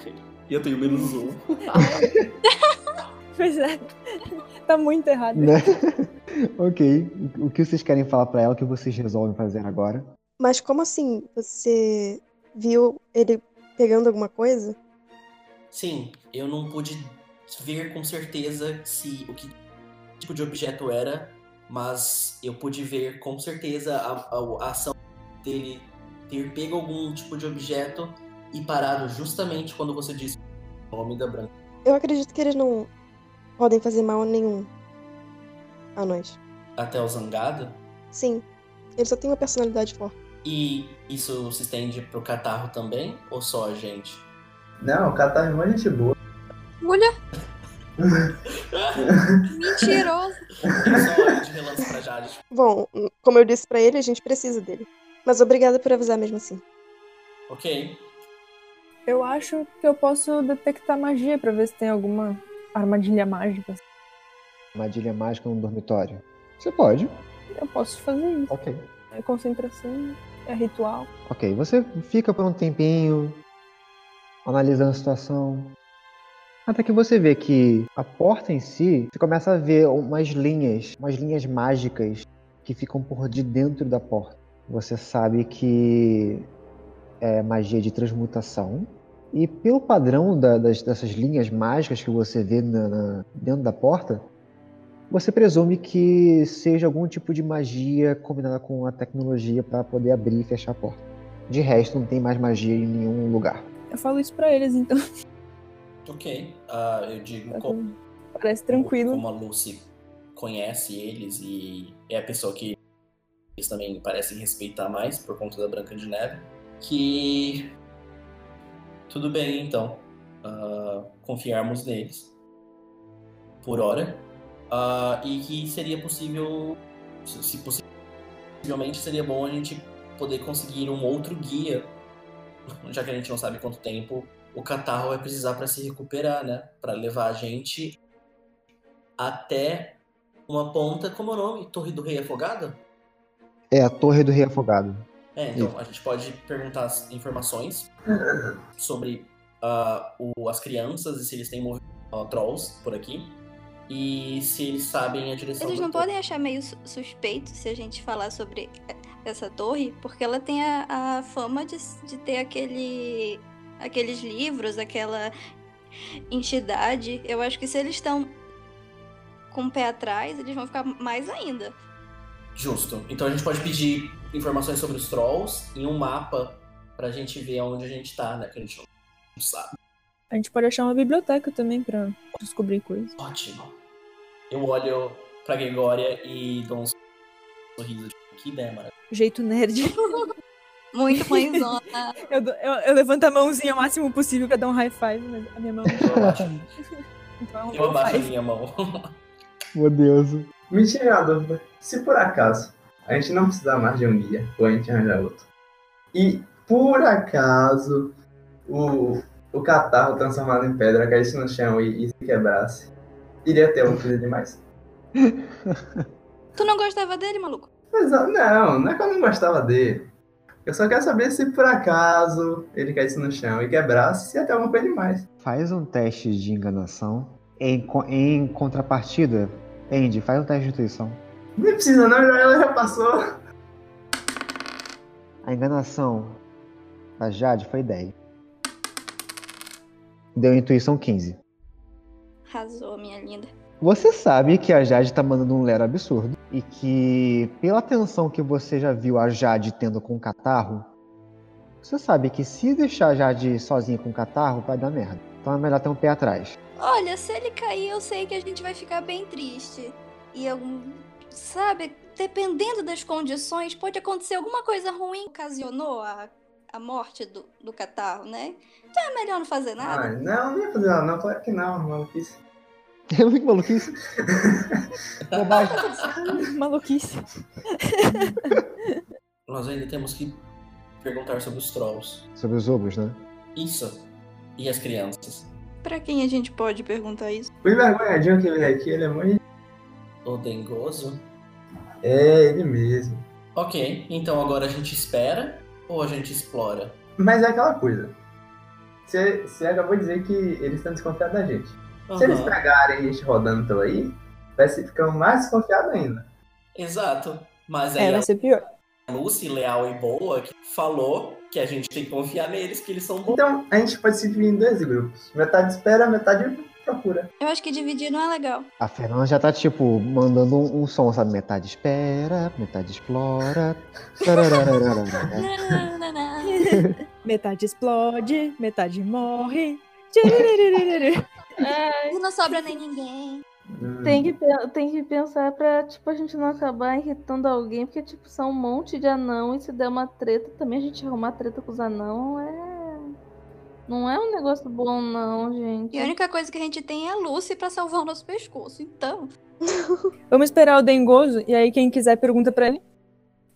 E eu tenho menos um. Pois é. Tá muito errado. Né? ok, o que vocês querem falar pra ela? O que vocês resolvem fazer agora? Mas como assim? Você viu ele pegando alguma coisa? Sim, eu não pude ver com certeza se o que tipo de objeto era, mas eu pude ver com certeza a, a- a ação dele ter pego algum tipo de objeto e parado justamente quando você disse o nome da branca. Eu acredito que eles não podem fazer mal a nenhum a nós. Até o zangado. Sim, ele só tem uma personalidade forte. E isso se estende pro catarro também? Ou só a gente? Não, o Catar é uma gente boa. Olha! Mentiroso! Bom, como eu disse pra ele, a gente precisa dele. Mas obrigada por avisar mesmo assim. Ok. Eu acho que eu posso detectar magia pra ver se tem alguma armadilha mágica. Armadilha mágica no dormitório? Você pode. Eu posso fazer isso. Ok. É concentração, é ritual. Ok, você fica por um tempinho analisando a situação. Até que você vê que a porta em si, você começa a ver umas linhas, umas linhas mágicas que ficam por de dentro da porta. Você sabe que é magia de transmutação. E pelo padrão da- das- dessas linhas mágicas que você vê na- na- dentro da porta, você presume que seja algum tipo de magia combinada com a tecnologia para poder abrir e fechar a porta. De resto, não tem mais magia em nenhum lugar. Eu falo isso pra eles, então. Ok. Ah, eu digo Tá como. Parece tranquilo. como a Lucy conhece eles e é a pessoa que eles também parecem respeitar mais por conta da Branca de Neve. Que tudo bem então. ah, confiarmos neles. Por hora. Ah, e que seria possível. Se se possivelmente seria bom a gente poder conseguir um outro guia. Já que a gente não sabe quanto tempo o catarro vai precisar para se recuperar, né? Para levar a gente até uma ponta, como é o nome? Torre do Rei Afogado? É a Torre do Rei Afogado. É, então a gente pode perguntar as informações sobre ah, o- as crianças e se eles têm ah, trolls por aqui e se eles sabem a direção Eles da não torre. podem achar meio su- suspeito se a gente falar sobre essa torre, porque ela tem a, a fama de, de ter aquele, aqueles livros, aquela entidade. Eu acho que se eles estão com o pé atrás, eles vão ficar mais ainda. Justo. Então a gente pode pedir informações sobre os trolls em um mapa pra gente ver onde a gente tá, né? Que a gente não sabe. A gente pode achar uma biblioteca também pra descobrir coisas. Ótimo. Eu olho pra Gregória e dou um sorriso. Que ideia, maravilhosa. Jeito nerd. Muito mãezona. Eu, eu- eu levanto a mãozinha o máximo possível pra dar um high five, mas a minha mão então é um eu abaixo a minha mão. Meu Deus. Me tira dúvida. Se por acaso a gente não precisar mais de um guia, ou a gente arranjar outro, e por acaso o, o catarro transformado em pedra caísse no chão e, e se quebrasse, iria ter alguma coisa demais? Tu não gostava dele, maluco? Mas ah, não, não é que eu não gostava dele. Eu só quero saber se por acaso ele caísse no chão e quebrasse, se ia ter alguma coisa demais. Faz um teste de enganação. Em, em contrapartida, Andy, faz um teste de intuição. Nem precisa não, ela já passou. A enganação da Jade foi 10. Deu intuição 15. Arrasou, minha linda. Você sabe que a Jade tá mandando um lero absurdo e que, pela atenção que você já viu a Jade tendo com o catarro, você sabe que se deixar a Jade sozinha com o catarro, vai dar merda. Então é melhor ter um pé atrás. Olha, se ele cair, eu sei que a gente vai ficar bem triste. E eu, sabe, dependendo das condições, pode acontecer alguma coisa ruim que ocasionou a, a morte do, do catarro, né? Então é melhor não fazer nada. Ai, não, não ia fazer nada, não. Claro que não, maluquice. Eu que maluquice. Bobagem. Maluquice. Nós ainda temos que perguntar sobre os trolls. Sobre os obros, né? Isso. E as crianças. Pra quem a gente pode perguntar isso? O envergonhadinho que veio aqui, ele é muito. O dengoso. É, ele mesmo. Ok, então agora a gente espera ou a gente explora? Mas é aquela coisa. Você, você acabou de dizer que eles estão desconfiados da gente. Se eles pegarem a gente rodando pelo aí, vai se ficar mais desconfiado ainda. Exato. Mas aí É, vai ser pior. a Lucy, leal e boa, que falou que a gente tem que confiar neles, que eles são bons. Então a gente pode se dividir em dois grupos. Metade espera, metade procura. Eu acho que dividir não é legal. A Fernanda já tá, tipo, mandando um, um som, sabe? Metade espera, metade explora. Metade explode, metade morre. Ai, E não sobra nem ninguém. Tem, que, tem que pensar pra, tipo, a gente não acabar irritando alguém, porque, tipo, são um monte de anão e se der uma treta, também a gente arrumar treta com os anão é. Não é um negócio bom, não, gente. E a única coisa que a gente tem é a Lucy pra salvar o nosso pescoço. Então, Vamos esperar o Dengoso e aí quem quiser pergunta pra ele.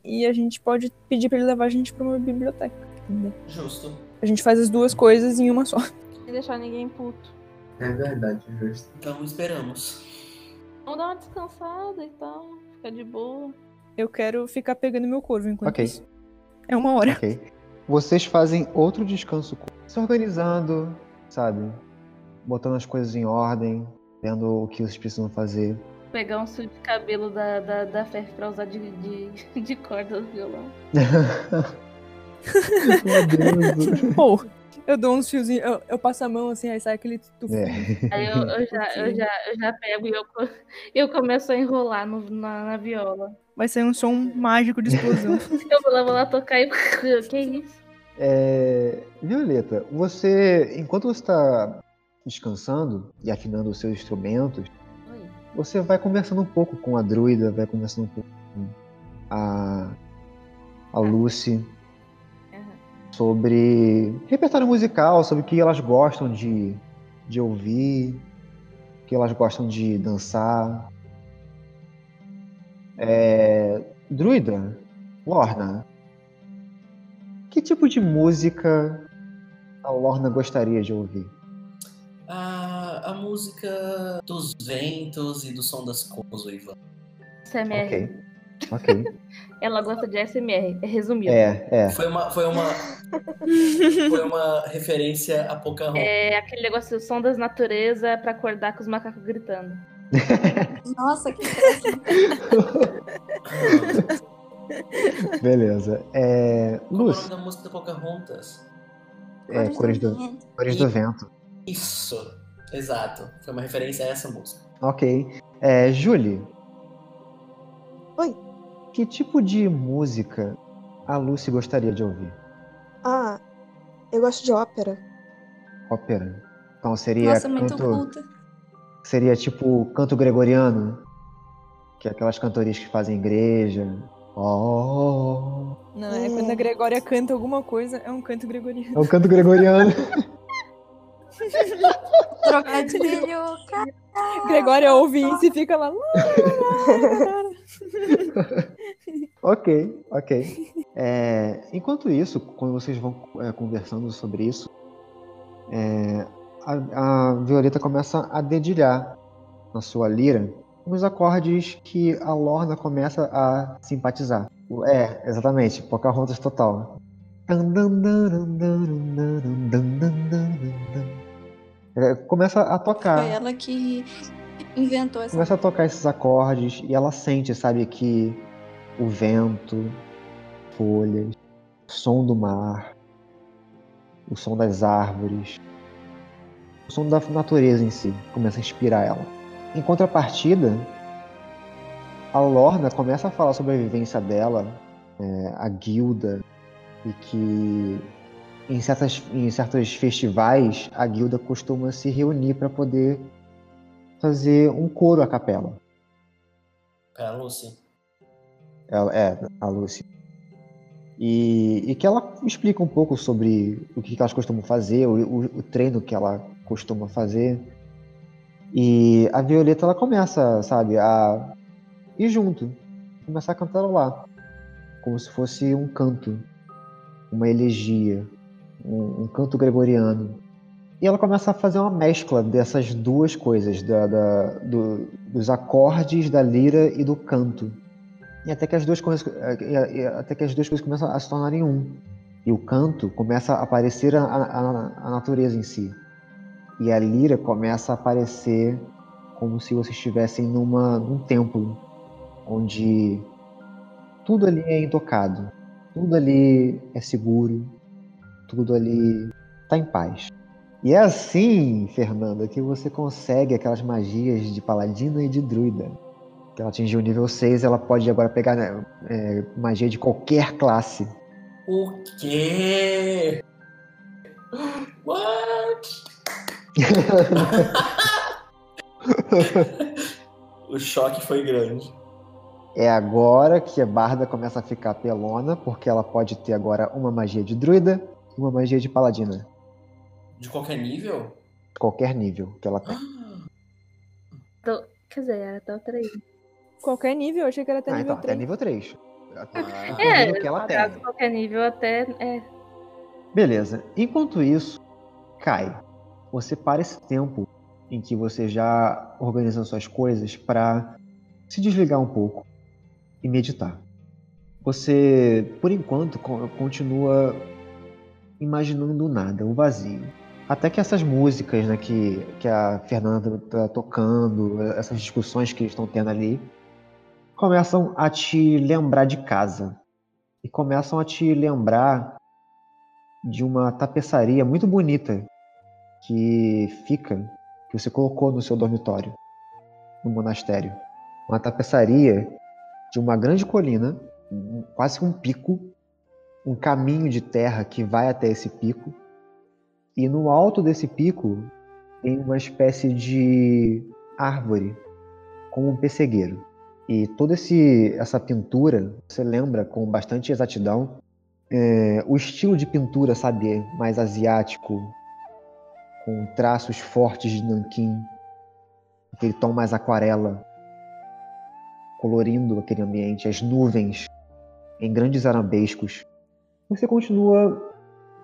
E a gente pode pedir pra ele levar a gente pra uma biblioteca. entendeu? Justo. A gente faz as duas coisas em uma só. Sem deixar ninguém puto. É verdade, justo. Então esperamos. Vamos dar uma descansada e tal. Ficar de boa. Eu quero ficar pegando meu corvo enquanto Ok. isso. É uma hora. Ok. Vocês fazem outro descanso se organizando, sabe? Botando as coisas em ordem, vendo o que vocês precisam fazer. Pegar um fio de cabelo da, da, da Fef pra usar de, de, de corda do violão. Meu Deus. Pô, eu dou uns fiozinhos, eu, eu passo a mão assim, aí sai aquele tufo. É. Aí eu, eu já, eu, já, eu já pego e eu, eu começo a enrolar no- na, na viola. Vai sair um som mágico de explosão. Eu vou lá, vou lá tocar e. que isso? É, Violeta, você, enquanto você está descansando e afinando os seus instrumentos, Oi. você vai conversando um pouco com a druida, vai conversando um pouco com a, a Lucy Aham. sobre repertório musical, sobre o que elas gostam de, de ouvir, o que elas gostam de dançar. É, druida, Lorna, que tipo de música a Lorna gostaria de ouvir? A, a música dos ventos e do som das o Ivan. SMR. Ok. Ok. Ela gosta de SMR, é resumido. É, é. Foi uma, foi uma, foi uma referência a Pocahontas. É aquele negócio do som das natureza pra acordar com os macacos gritando. nossa, que. Beleza. É, Como é o Luz, nome da música da Pocahontas? é, cores do, vento. cores do vento. Isso. Exato. Foi uma referência a essa música. Ok. É, Julie. Oi. Que tipo de música a Lucy gostaria de ouvir? Ah, eu gosto de ópera. Ópera. Então seria Nossa, muito canto, culta. seria tipo canto gregoriano, que é aquelas cantorias que fazem igreja. Oh, Não, é quando a Gregória canta alguma coisa, é um canto gregoriano. é o canto gregoriano. Trocadilho, cara. Gregória ouve isso e fica lá. ok, ok. É, enquanto isso, quando vocês vão é, conversando sobre isso, é, a, a Violeta começa a dedilhar na sua lira uns acordes que a Lorna começa a simpatizar. É, exatamente, Pocahontas total. É, Começa a tocar. Foi ela que inventou essa. começa a tocar esses acordes e ela sente, sabe, que o vento, folhas, o som do mar, o som das árvores, o som da natureza em si começa a inspirar ela. Em contrapartida, a Lorna começa a falar sobre a vivência dela, é, a guilda, e que em, certas, em certos festivais a guilda costuma se reunir para poder fazer um coro à capela. Pra Lucy. Ela, é, a Lucy. E, e que ela explica um pouco sobre o que elas costumam fazer, o, o, o treino que ela costuma fazer. E a Violeta ela começa, sabe, a ir junto, começar a cantar lá, como se fosse um canto, uma elegia, um, um canto gregoriano. E ela começa a fazer uma mescla dessas duas coisas, da, da- do- dos acordes da lira e do canto. E até que as duas coisas, e- e- até que as duas coisas começam a se tornarem um. E o canto começa a aparecer a, a- a natureza em si. E a lira começa a aparecer como se vocês estivessem numa, num templo, onde tudo ali é intocado, tudo ali é seguro, tudo ali está em paz. E é assim, Fernanda, que você consegue aquelas magias de paladina e de druida. Que ela atingiu o nível 6, ela pode agora pegar né, é, magia de qualquer classe. O quê? What? o choque foi grande. É agora que a Barda começa a ficar pelona, porque ela pode ter agora uma magia de druida e uma magia de paladina. De qualquer nível? Qualquer nível que ela tem. Tô- Quer dizer, era até o 3. Qualquer nível, eu achei que era até Ah, nível então, até 3. nível 3. É, nível que ela no tem. qualquer nível até. É. Beleza. Enquanto isso, cai. Você para esse tempo em que você já organizou suas coisas para se desligar um pouco e meditar. Você, por enquanto, co- continua imaginando nada, o vazio. Até que essas músicas né, que, que a Fernanda está tocando, essas discussões que eles estão tendo ali, começam a te lembrar de casa. E começam a te lembrar de uma tapeçaria muito bonita que fica, que você colocou no seu dormitório, no monastério. Uma tapeçaria de uma grande colina, quase um pico, um caminho de terra que vai até esse pico, e no alto desse pico tem uma espécie de árvore, como um pessegueiro. E toda esse, essa pintura, você lembra com bastante exatidão é, o estilo de pintura, sabe, mais asiático, com traços fortes de nanquim, aquele tom mais aquarela, colorindo aquele ambiente, as nuvens em grandes arabescos. Você continua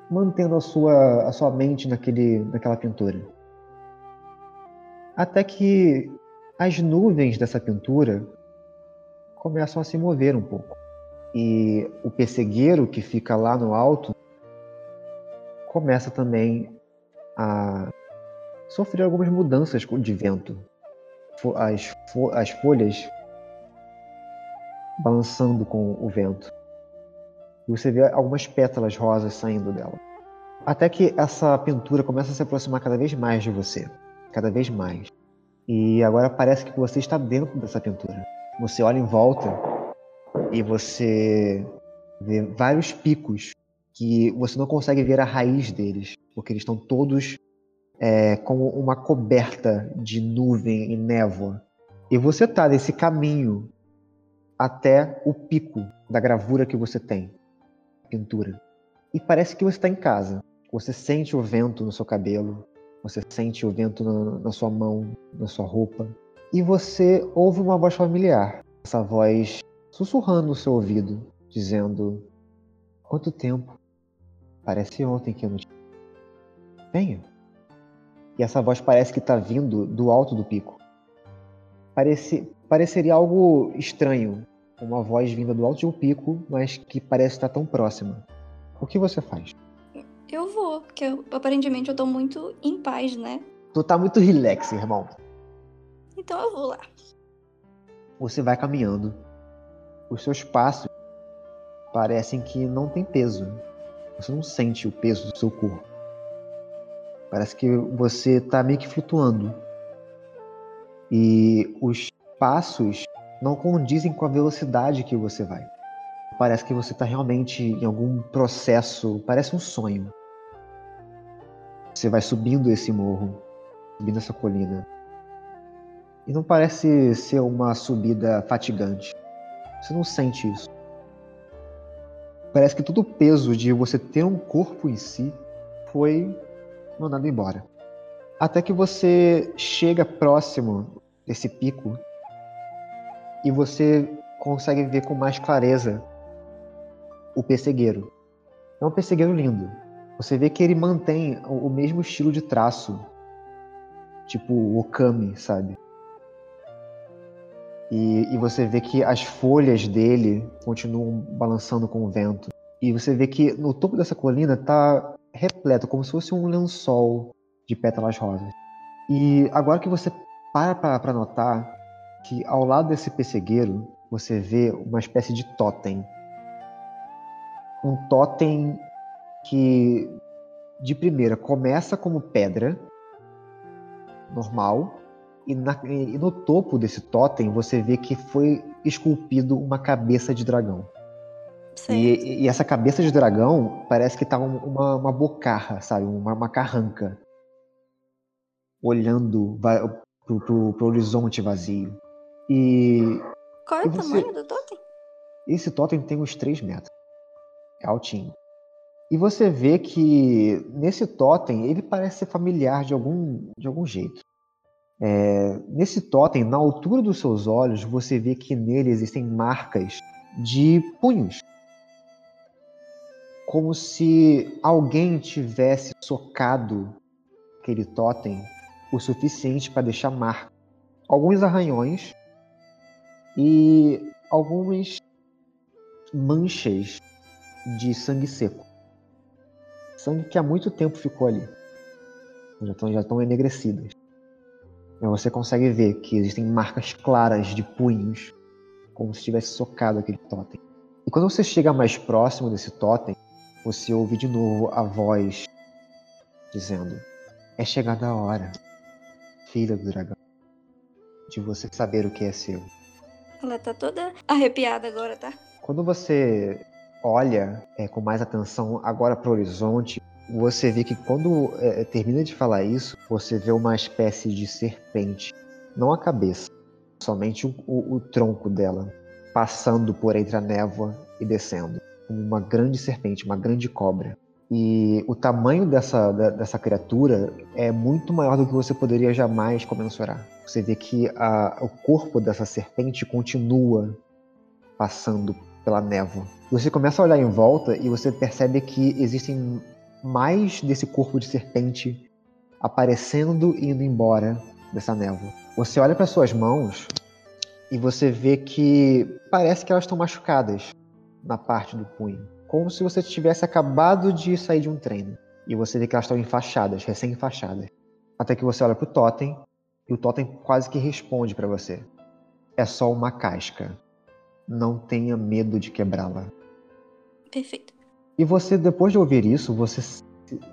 mantendo a sua, a sua mente naquele, naquela pintura. Até que as nuvens dessa pintura começam a se mover um pouco. E o pessegueiro que fica lá no alto começa também a sofrer algumas mudanças de vento. As, fo- as folhas balançando com o vento. E você vê algumas pétalas rosas saindo dela. Até que essa pintura começa a se aproximar cada vez mais de você. cada vez mais. E agora parece que você está dentro dessa pintura. Você olha em volta e você vê vários picos que você não consegue ver a raiz deles, porque eles estão todos é, como uma coberta de nuvem e névoa. E você está nesse caminho até o pico da gravura que você tem, pintura. E parece que você está em casa. Você sente o vento no seu cabelo, você sente o vento na, na sua mão, na sua roupa. E você ouve uma voz familiar. Essa voz sussurrando no seu ouvido, dizendo: Quanto tempo? Parece ontem que eu não te. Venha. E essa voz parece que está vindo do alto do pico. Parece, pareceria algo estranho, uma voz vinda do alto de um pico, mas que parece estar tão próxima. O que você faz? Eu vou, porque eu- aparentemente eu tô muito em paz, né? Tu tá muito relax, irmão. Então eu vou lá. Você vai caminhando. Os seus passos parecem que não tem peso. Você não sente o peso do seu corpo. Parece que você tá meio que flutuando. E os passos não condizem com a velocidade que você vai. Parece que você está realmente em algum processo, parece um sonho. Você vai subindo esse morro, subindo essa colina. E não parece ser uma subida fatigante. Você não sente isso. Parece que todo o peso de você ter um corpo em si foi mandado embora. Até que você chega próximo desse pico e você consegue ver com mais clareza o pessegueiro. É um pessegueiro lindo. Você vê que ele mantém o o mesmo estilo de traço, tipo o Okami, sabe? E, e você vê que as folhas dele continuam balançando com o vento. E você vê que no topo dessa colina tá repleto, como se fosse um lençol de pétalas rosas. E agora que você para pra notar que ao lado desse pessegueiro você vê uma espécie de totem. Um totem que de primeira começa como pedra normal e, na- e no topo desse totem você vê que foi esculpido uma cabeça de dragão. E, e essa cabeça de dragão parece que tá um- uma, uma bocarra, sabe? Uma, uma carranca. Olhando va- pro, pro, pro horizonte vazio. E Qual é o você- tamanho do totem? esse totem tem uns 3 metros. É altinho. E você vê que nesse totem ele parece ser familiar de algum, de algum jeito. É, nesse totem, na altura dos seus olhos, você vê que nele existem marcas de punhos. Como se alguém tivesse socado aquele totem o suficiente para deixar marca. Alguns arranhões e algumas manchas de sangue seco. Sangue que há muito tempo ficou ali. Já estão já estão enegrecidas. Você consegue ver que existem marcas claras de punhos, como se tivesse socado aquele totem. E quando você chega mais próximo desse totem, você ouve de novo a voz dizendo: É chegada a hora, filha do dragão, de você saber o que é seu. Ela tá toda arrepiada agora, tá? Quando você olha é, com mais atenção agora para o horizonte, você vê que quando é, termina de falar isso, você vê uma espécie de serpente. Não a cabeça, somente o, o- o tronco dela, passando por entre a névoa e descendo. Como uma grande serpente, uma grande cobra. E o tamanho dessa, dessa criatura é muito maior do que você poderia jamais comensurar. Você vê que a- o corpo dessa serpente continua passando pela névoa. Você começa a olhar em volta e você percebe que existem mais desse corpo de serpente aparecendo e indo embora dessa névoa. Você olha para suas mãos e você vê que parece que elas estão machucadas na parte do punho, como se você tivesse acabado de sair de um treino. E você vê que elas estão enfaixadas, recém-enfaixadas. Até que você olha pro totem e o totem quase que responde para você. É só uma casca. Não tenha medo de quebrá-la. Perfeito. E você, depois de ouvir isso, você,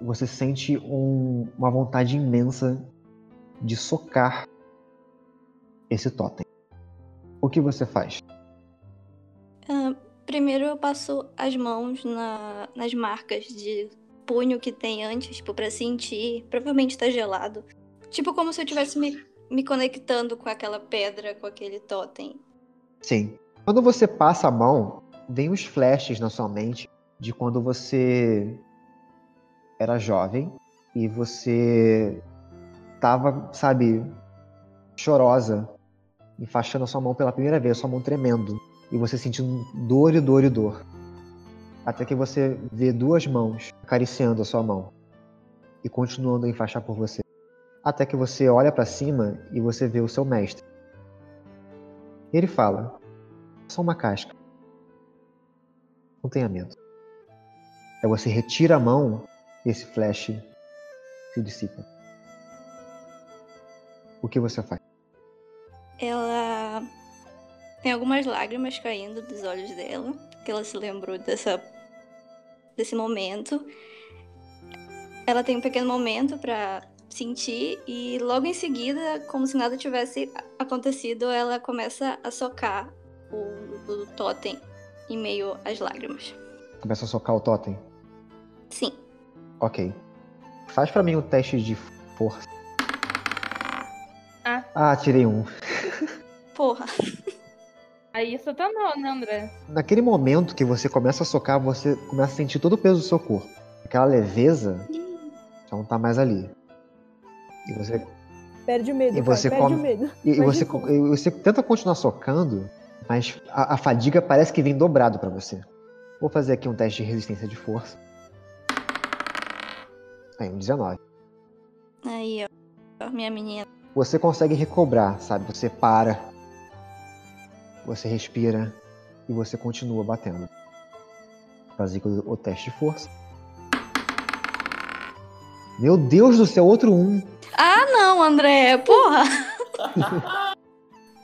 você sente um- uma vontade imensa de socar esse totem. O que você faz? Ah, primeiro eu passo as mãos na- nas marcas de punho que tem antes, tipo, pra sentir. Provavelmente tá gelado. Tipo, como se eu estivesse me, me conectando com aquela pedra, com aquele totem. Sim. Quando você passa a mão, vem os flashes na sua mente de quando você era jovem e você tava, sabe, chorosa, enfaixando a sua mão pela primeira vez, sua mão tremendo, e você sentindo dor e dor e dor. Até que você vê duas mãos acariciando a sua mão e continuando a enfaixar por você. Até que você olha pra cima e você vê o seu mestre. Ele fala: só uma casca. Não tenha medo. Aí você retira a mão e esse flash se dissipa. O que você faz? Ela tem algumas lágrimas caindo dos olhos dela, que ela se lembrou dessa desse momento. Ela tem um pequeno momento pra sentir e logo em seguida, como se nada tivesse acontecido, ela começa a socar o, o totem em meio às lágrimas. Começa a socar o totem. Sim. Ok. Faz pra mim um teste de força. Ah. Ah, tirei um. Porra. Aí você tá mal, né, André? Naquele momento que você começa a socar, você começa a sentir todo o peso do seu corpo. Aquela leveza já não tá mais ali. E você, Perde o medo, E cara, você perde come- o medo. e, você, e você tenta continuar socando, mas a, a fadiga parece que vem dobrado pra você. Vou fazer aqui um teste de resistência de força. Aí, um 19. Aí, ó, minha menina. Você consegue recobrar, sabe? Você para, você respira e você continua batendo. Fazer o, o teste de força. Meu Deus do céu, outro um. Ah, não, André, porra.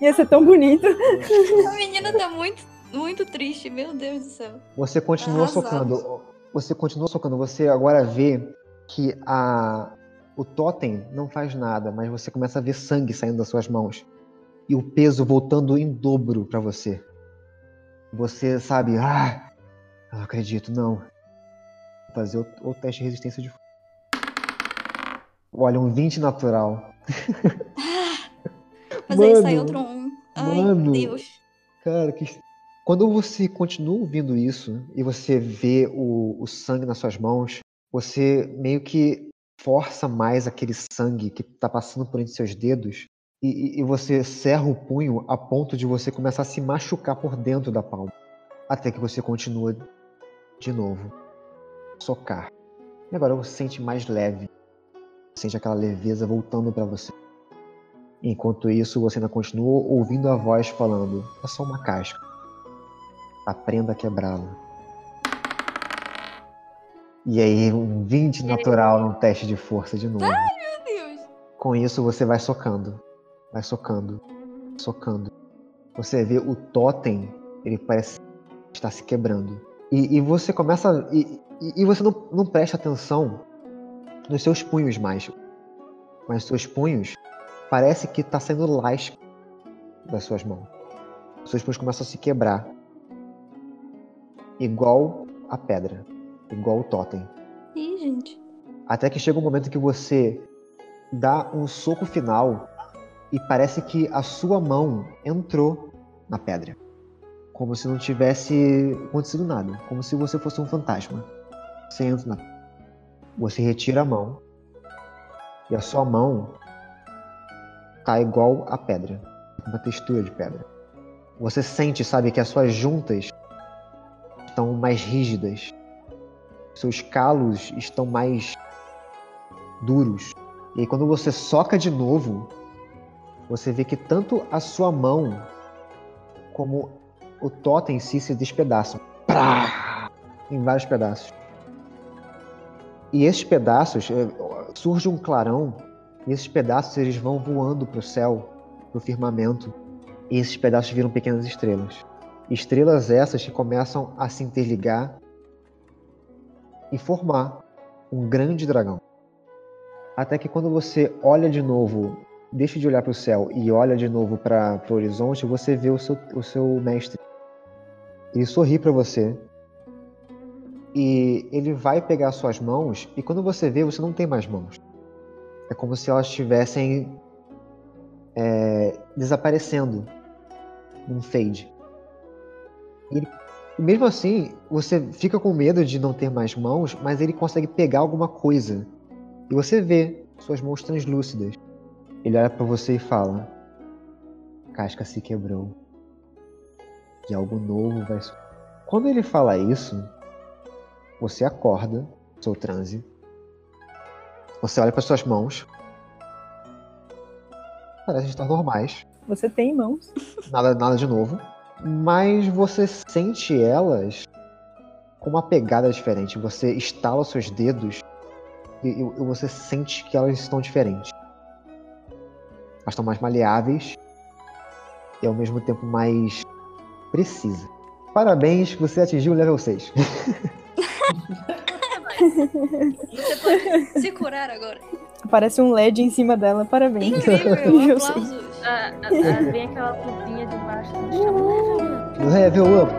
Ia ser tão bonito. A menina tá muito, muito triste, meu Deus do céu. Você continua Arrasado. socando. Você continua socando. Você agora vê que a o totem não faz nada, mas você começa a ver sangue saindo das suas mãos e o peso voltando em dobro pra você. Você sabe, ah, não acredito, não. Vou fazer o, o teste de resistência de Olha, um 20 natural. Mas aí sai outro um. Ai, mano. Deus. Cara, que. Quando você continua ouvindo isso e você vê o, o sangue nas suas mãos, você meio que força mais aquele sangue que tá passando por entre seus dedos e, e- você cerra o punho a ponto de você começar a se machucar por dentro da palma. Até que você continua de novo. Socar. E agora você se sente mais leve. Sente aquela leveza voltando pra você. Enquanto isso, você ainda continua ouvindo a voz falando: é só uma casca. Aprenda a quebrá-la. E aí, um 20 natural num teste de força de novo. Meu Deus. Com isso, você vai socando. Vai socando. Socando. Você vê o totem, ele parece estar se quebrando. E, e você começa. E, e- você não, não presta atenção nos seus punhos mais. Mas seus punhos parece que tá saindo lasca das suas mãos. Os seus punhos começam a se quebrar. Igual a pedra. Igual o totem. Ih, gente. Até que chega um momento que você dá um soco final e parece que a sua mão entrou na pedra. Como se não tivesse acontecido nada. Como se você fosse um fantasma. Você entra na. Você retira a mão. E a sua mão tá igual a pedra. Uma textura de pedra. Você sente, sabe, que as suas juntas estão mais rígidas. Seus calos estão mais duros. E aí, quando você soca de novo, você vê que tanto a sua mão como o totem em si se despedaçam. Prá! Em vários pedaços. E esses pedaços, eh, surge um clarão, e esses pedaços eles vão voando para o céu, para o firmamento, e esses pedaços viram pequenas estrelas. Estrelas essas que começam a se interligar e formar um grande dragão. Até que quando você olha de novo deixa de olhar para o céu e olha de novo para o horizonte, você vê o seu, o seu mestre. Ele sorri para você. E ele vai pegar suas mãos, e quando você vê, você não tem mais mãos. É como se elas estivessem é, desaparecendo num fade. Ele- e mesmo assim, você fica com medo de não ter mais mãos, mas ele consegue pegar alguma coisa. E você vê suas mãos translúcidas. Ele olha pra você e fala: casca se quebrou. E algo novo vai. Quando ele fala isso, você acorda, seu transe. Você olha para suas mãos. Parecem estar normais. Você tem mãos. Nada, nada de novo. Mas você sente elas com uma pegada diferente. Você estala os seus dedos e, e- e você sente que elas estão diferentes. Elas estão mais maleáveis e ao mesmo tempo mais precisas. Parabéns, você atingiu o level 6. Você pode se curar agora. Aparece um LED em cima dela. Parabéns. Incrível, Eu sei. Vem aquela luvinha de baixo do chão. Level up.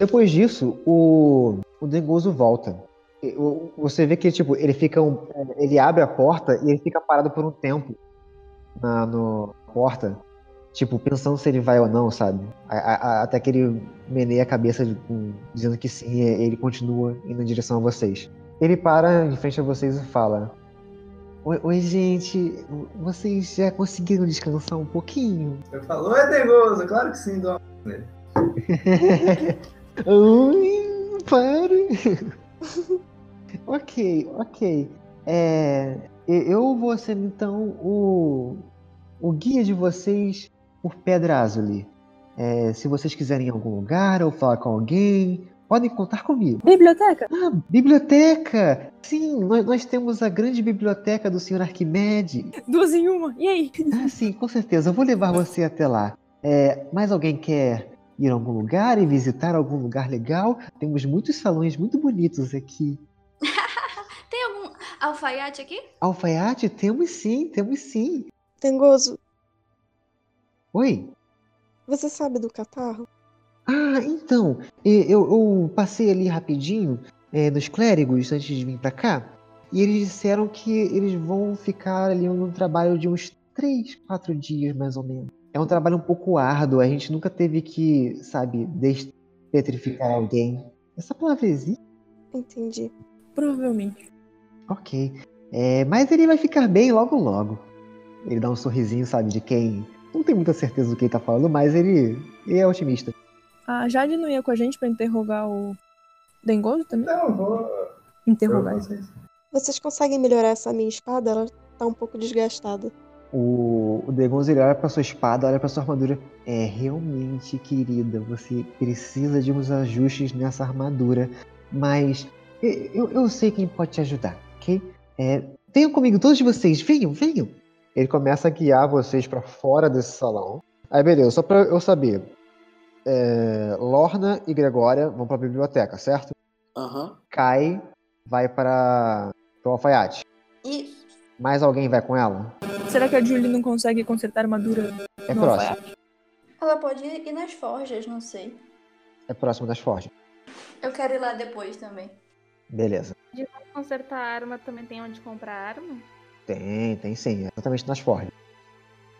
Depois disso, o, o Dengoso volta. Você vê que tipo, ele fica um- ele abre a porta e ele fica parado por um tempo na no, porta, tipo, pensando se ele vai ou não, sabe? A- a- até que ele meneia a cabeça de- com- dizendo que sim, e ele continua indo em direção a vocês. Ele para em frente a vocês e fala: Oi, oi, gente, vocês já conseguiram descansar um pouquinho? Eu falo, é Dengoso, claro que sim, Dom. Ui, para. ok, ok. É, eu vou ser então o, o guia de vocês por Pedra Azuli. É, se vocês quiserem ir em algum lugar ou falar com alguém, podem contar comigo. Biblioteca? Ah, biblioteca! Sim, nós, nós temos a grande biblioteca do Sr. Arquimedes. Duas em uma. E aí? Ah, sim, com certeza. Eu vou levar você até lá. É, mais alguém quer ir a algum lugar e visitar algum lugar legal? Temos muitos salões muito bonitos aqui. Tem algum alfaiate aqui? Alfaiate? Temos sim, temos sim. Tengoso, Oi. você sabe do catarro? Ah, então, eu, eu passei ali rapidinho é, nos clérigos antes de vir pra cá. E eles disseram que eles vão ficar ali num trabalho de uns 3, 4 dias, mais ou menos. É um trabalho um pouco árduo, a gente nunca teve que, sabe, despetrificar alguém. Essa palavra existe? Entendi. Provavelmente. Ok. É, mas ele vai ficar bem logo logo. Ele dá um sorrisinho, sabe, de quem não tem muita certeza do que ele tá falando, mas ele, ele é otimista. A Jade não ia com a gente pra interrogar o Dengoso também? Então, eu vou. Interrogar. vocês. Vocês conseguem melhorar essa minha espada? Ela tá um pouco desgastada. O, o Degonzo ele olha pra sua espada, olha pra sua armadura. É, realmente, querida, você precisa de uns ajustes nessa armadura. Mas eu, eu sei quem pode te ajudar, ok? É, venham comigo, todos vocês, venham, venham. Ele começa a guiar vocês pra fora desse salão. Aí, beleza, só pra eu saber. É, Lorna e Gregória vão pra biblioteca, certo? Aham. Kai vai para o alfaiate. Isso. Mais alguém vai com ela? Será que a Julie não consegue consertar a armadura É no próximo. alfaiate? Ela pode ir nas forjas, não sei. É próximo das forjas. Eu quero ir lá depois também. Beleza. Consertar a arma também tem onde comprar arma? Tem, tem sim. É exatamente nas forjas.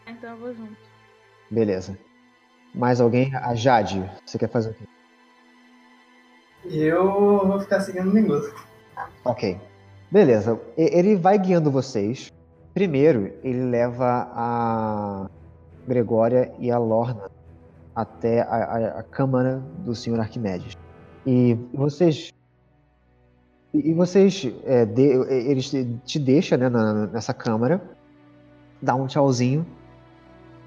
Ah, Então eu vou junto. Beleza. Mais alguém? A Jade. Você quer fazer o quê? Eu vou ficar seguindo o Dengoso. Ok. Beleza. E- Ele vai guiando vocês. Primeiro, ele leva a Gregória e a Lorna até a, a- a câmara do Sr. Arquimedes. E vocês. E vocês. é, de- eles te- deixam né, na- nessa câmara, dá um tchauzinho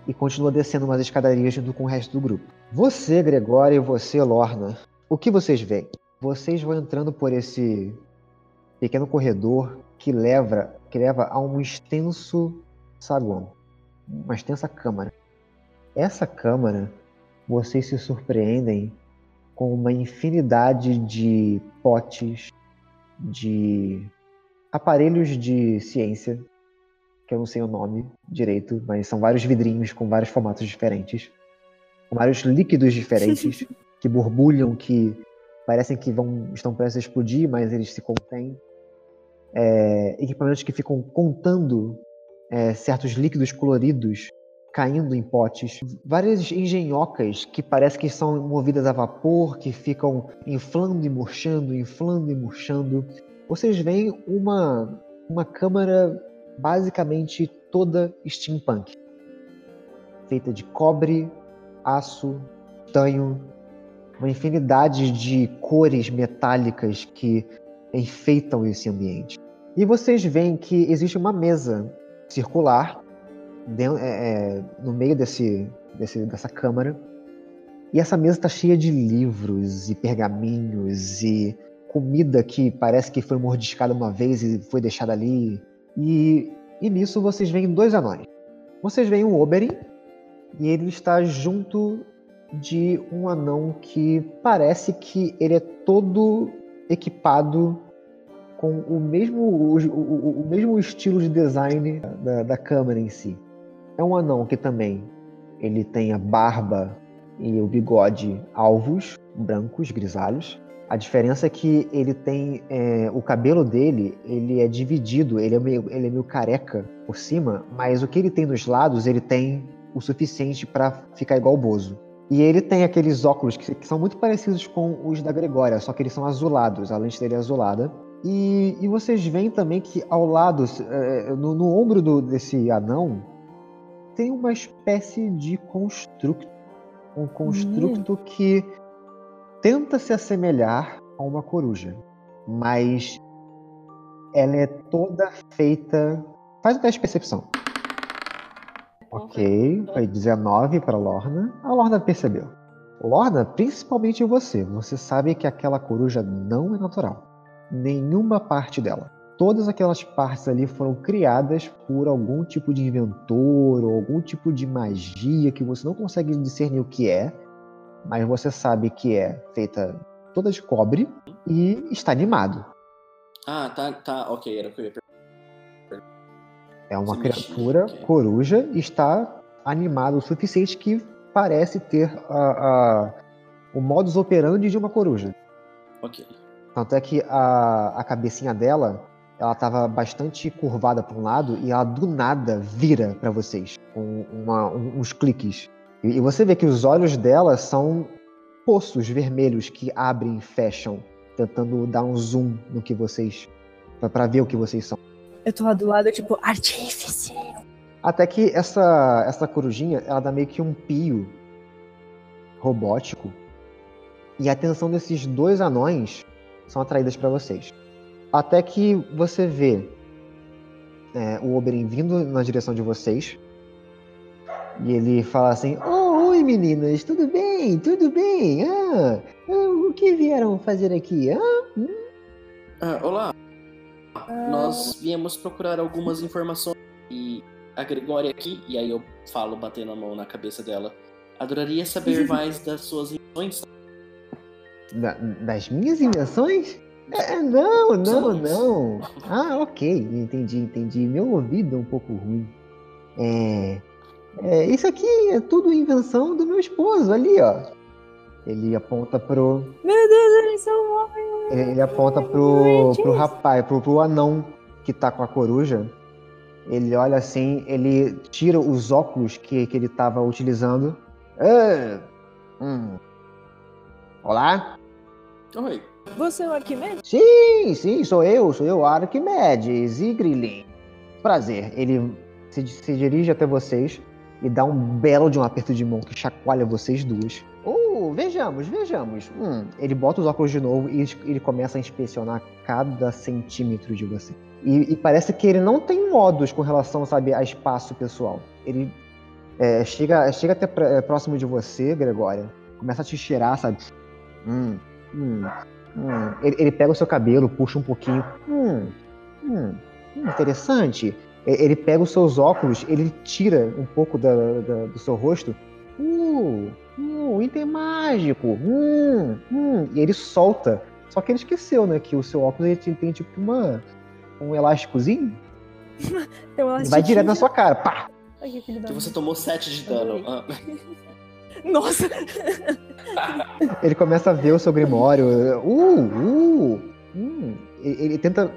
e continua descendo umas escadarias junto com o resto do grupo. Você, Gregória, e você, Lorna, o que vocês veem? vocês vão entrando por esse pequeno corredor que leva, que leva a um extenso saguão, uma extensa câmara. Essa câmara, vocês se surpreendem com uma infinidade de potes, de aparelhos de ciência, que eu não sei o nome direito, mas são vários vidrinhos com vários formatos diferentes, com vários líquidos diferentes que borbulham, que parecem que vão estão prestes a explodir, mas eles se contêm. É, equipamentos que ficam contando é, certos líquidos coloridos caindo em potes, várias engenhocas que parece que são movidas a vapor, que ficam inflando e murchando, inflando e murchando. Vocês veem uma, uma câmara basicamente toda steampunk, feita de cobre, aço, estanho, uma infinidade de cores metálicas que enfeitam esse ambiente. E vocês veem que existe uma mesa circular dentro, é, é, no meio desse, desse, dessa câmara. E essa mesa está cheia de livros e pergaminhos e comida que parece que foi mordiscada uma vez e foi deixada ali. E, e nisso vocês veem dois anões. Vocês veem um Oberyn e ele está junto de um anão que parece que ele é todo equipado com o mesmo, o, o, o mesmo estilo de design da, da câmera em si. É um anão que também ele tem a barba e o bigode alvos, brancos, grisalhos. A diferença é que ele tem é, o cabelo dele, ele é dividido, ele é, meio, ele é meio careca por cima, mas o que ele tem nos lados, ele tem o suficiente para ficar igual o Bozo. E ele tem aqueles óculos que, que, são muito parecidos com os da Gregória, só que eles são azulados, a lente dele é azulada. E, e vocês veem também que ao lado, é, no, no, ombro do, desse anão, tem uma espécie de construto. Um construto hum. que tenta se assemelhar a uma coruja, mas ela é toda feita. Faz o teste de percepção. Ok, foi 19 para Lorna. A Lorna percebeu. Lorna, principalmente você, você sabe que aquela coruja não é natural. Nenhuma parte dela todas aquelas partes ali foram criadas por algum tipo de inventor ou algum tipo de magia que você não consegue discernir o que é, mas você sabe que é feita toda de cobre e está animado. Ah, tá, tá, ok, era o que eu ia É uma criatura okay. coruja e está animado o suficiente que parece ter a, a, o modus operandi de uma coruja. Ok. Tanto é que a, a cabecinha dela ela estava bastante curvada para um lado e ela do nada vira para vocês com uma, uns cliques. E, e você vê que os olhos dela são poços vermelhos que abrem e fecham, tentando dar um zoom no que vocês. para ver o que vocês são. Eu tô lá do lado, tipo, artífice. Até que essa, essa corujinha, ela dá meio que um pio robótico. E a atenção desses dois anões são atraídas para vocês. Até que você vê é, o Oberyn vindo na direção de vocês. E ele fala assim: oh, Oi meninas, tudo bem? Tudo bem? Ah, ah o que vieram fazer aqui? Ah, hum? ah olá. Nós viemos procurar algumas informações e a Gregória aqui, e aí eu falo batendo a mão na cabeça dela. Adoraria saber mais das suas invenções. Da, das minhas invenções? É, não, não, não. Ah, ok, entendi, entendi. Meu ouvido é um pouco ruim. É, é, isso aqui é tudo invenção do meu esposo ali, ó. Ele aponta pro. Meu Deus, eles são homens. Ele, ele aponta pro, pro rapaz, pro, pro anão que tá com a coruja. Ele olha assim, ele tira os óculos que, que ele tava utilizando. Ah, hum. Olá? Oi. Você é o Arquimedes? Sim, sim, sou eu, sou eu, Arquimedes e Grilin. Prazer. Ele se, se, dirige até vocês e dá um belo de um aperto de mão que chacoalha vocês duas. Oh, vejamos, vejamos. Hum, ele bota os óculos de novo e ele começa a inspecionar cada centímetro de você. E, e parece que ele não tem modos com relação, sabe, a espaço pessoal. Ele é, chega, chega até é, próximo de você, Gregória, começa a te cheirar, sabe? Hum, hum Hum, ele, ele pega o seu cabelo, puxa um pouquinho. Hum, hum, hum, interessante. Ele pega os seus óculos, ele tira um pouco da- da- do seu rosto. Uh, uh, item mágico. Hum, hum. E ele solta. Só que ele esqueceu, né? Que o seu óculos ele tem, tem tipo uma, um elásticozinho. Tem uma e vai direto na sua cara. Pá! Ai, que filho da Que você tomou 7 de dano. Ah, Nossa! Ele começa a ver o seu grimório. Uh, uh. Hum. Ele, ele tenta.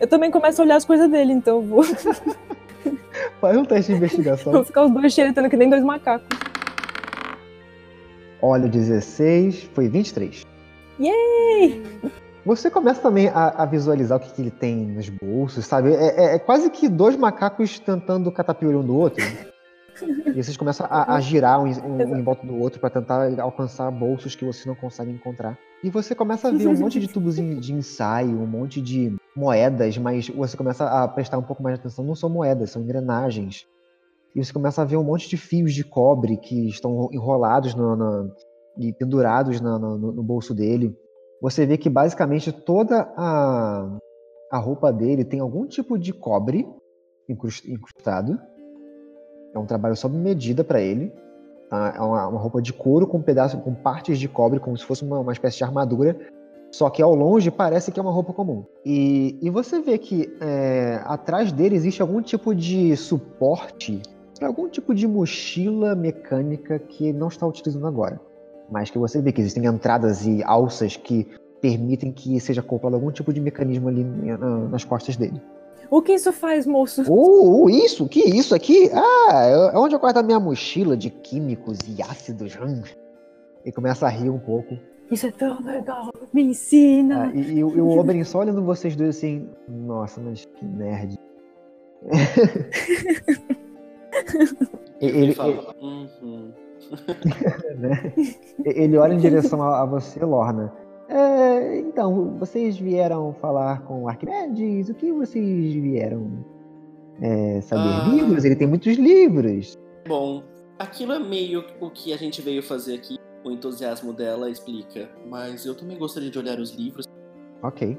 Eu também começo a olhar as coisas dele, então eu vou, Faz um teste de investigação. vou ficar os dois xeretando que nem dois macacos. Olha, o 16 foi 23. Yay! Você começa também a, a visualizar o que, que ele tem nos bolsos, sabe? É, é- é quase que dois macacos tentando catapultar um do outro. E vocês começam a, a girar um, um, em volta do outro para tentar alcançar bolsos que você não consegue encontrar. E você começa a ver um monte de tubos de ensaio, um monte de moedas, mas você começa a prestar um pouco mais de atenção. Não são moedas, são engrenagens. E você começa a ver um monte de fios de cobre que estão enrolados no- na- e pendurados no- no bolso dele você vê que basicamente toda a, a roupa dele tem algum tipo de cobre incrus- incrustado. É um trabalho sob medida para ele. tá? É uma, uma roupa de couro com pedaços, com partes de cobre, como se fosse uma, uma espécie de armadura. Só que ao longe parece que é uma roupa comum. E, e você vê que é, atrás dele existe algum tipo de suporte, algum tipo de mochila mecânica que não está utilizando agora mas que você vê que existem entradas e alças que permitem que seja acoplado algum tipo de mecanismo ali na- nas costas dele. O que isso faz, moço? Uh, uh, isso? Que isso aqui? Ah, é é onde eu guardo a minha mochila de químicos e ácidos. Hum. E começa a rir um pouco. Isso é tão legal. Me ensina. Ah, e, e o- e o Oberyn só olhando vocês dois assim, nossa, mas que nerd. Ele, ele fala. Uhum. né? Ele olha em direção a, a você, Lorna. É, então, vocês vieram falar com Arquimedes? O que vocês vieram é, saber? Ah. Livros? Ele tem muitos livros. Bom, aquilo é meio o que a gente veio fazer aqui. O entusiasmo dela explica. Mas eu também gostaria de olhar os livros. Ok.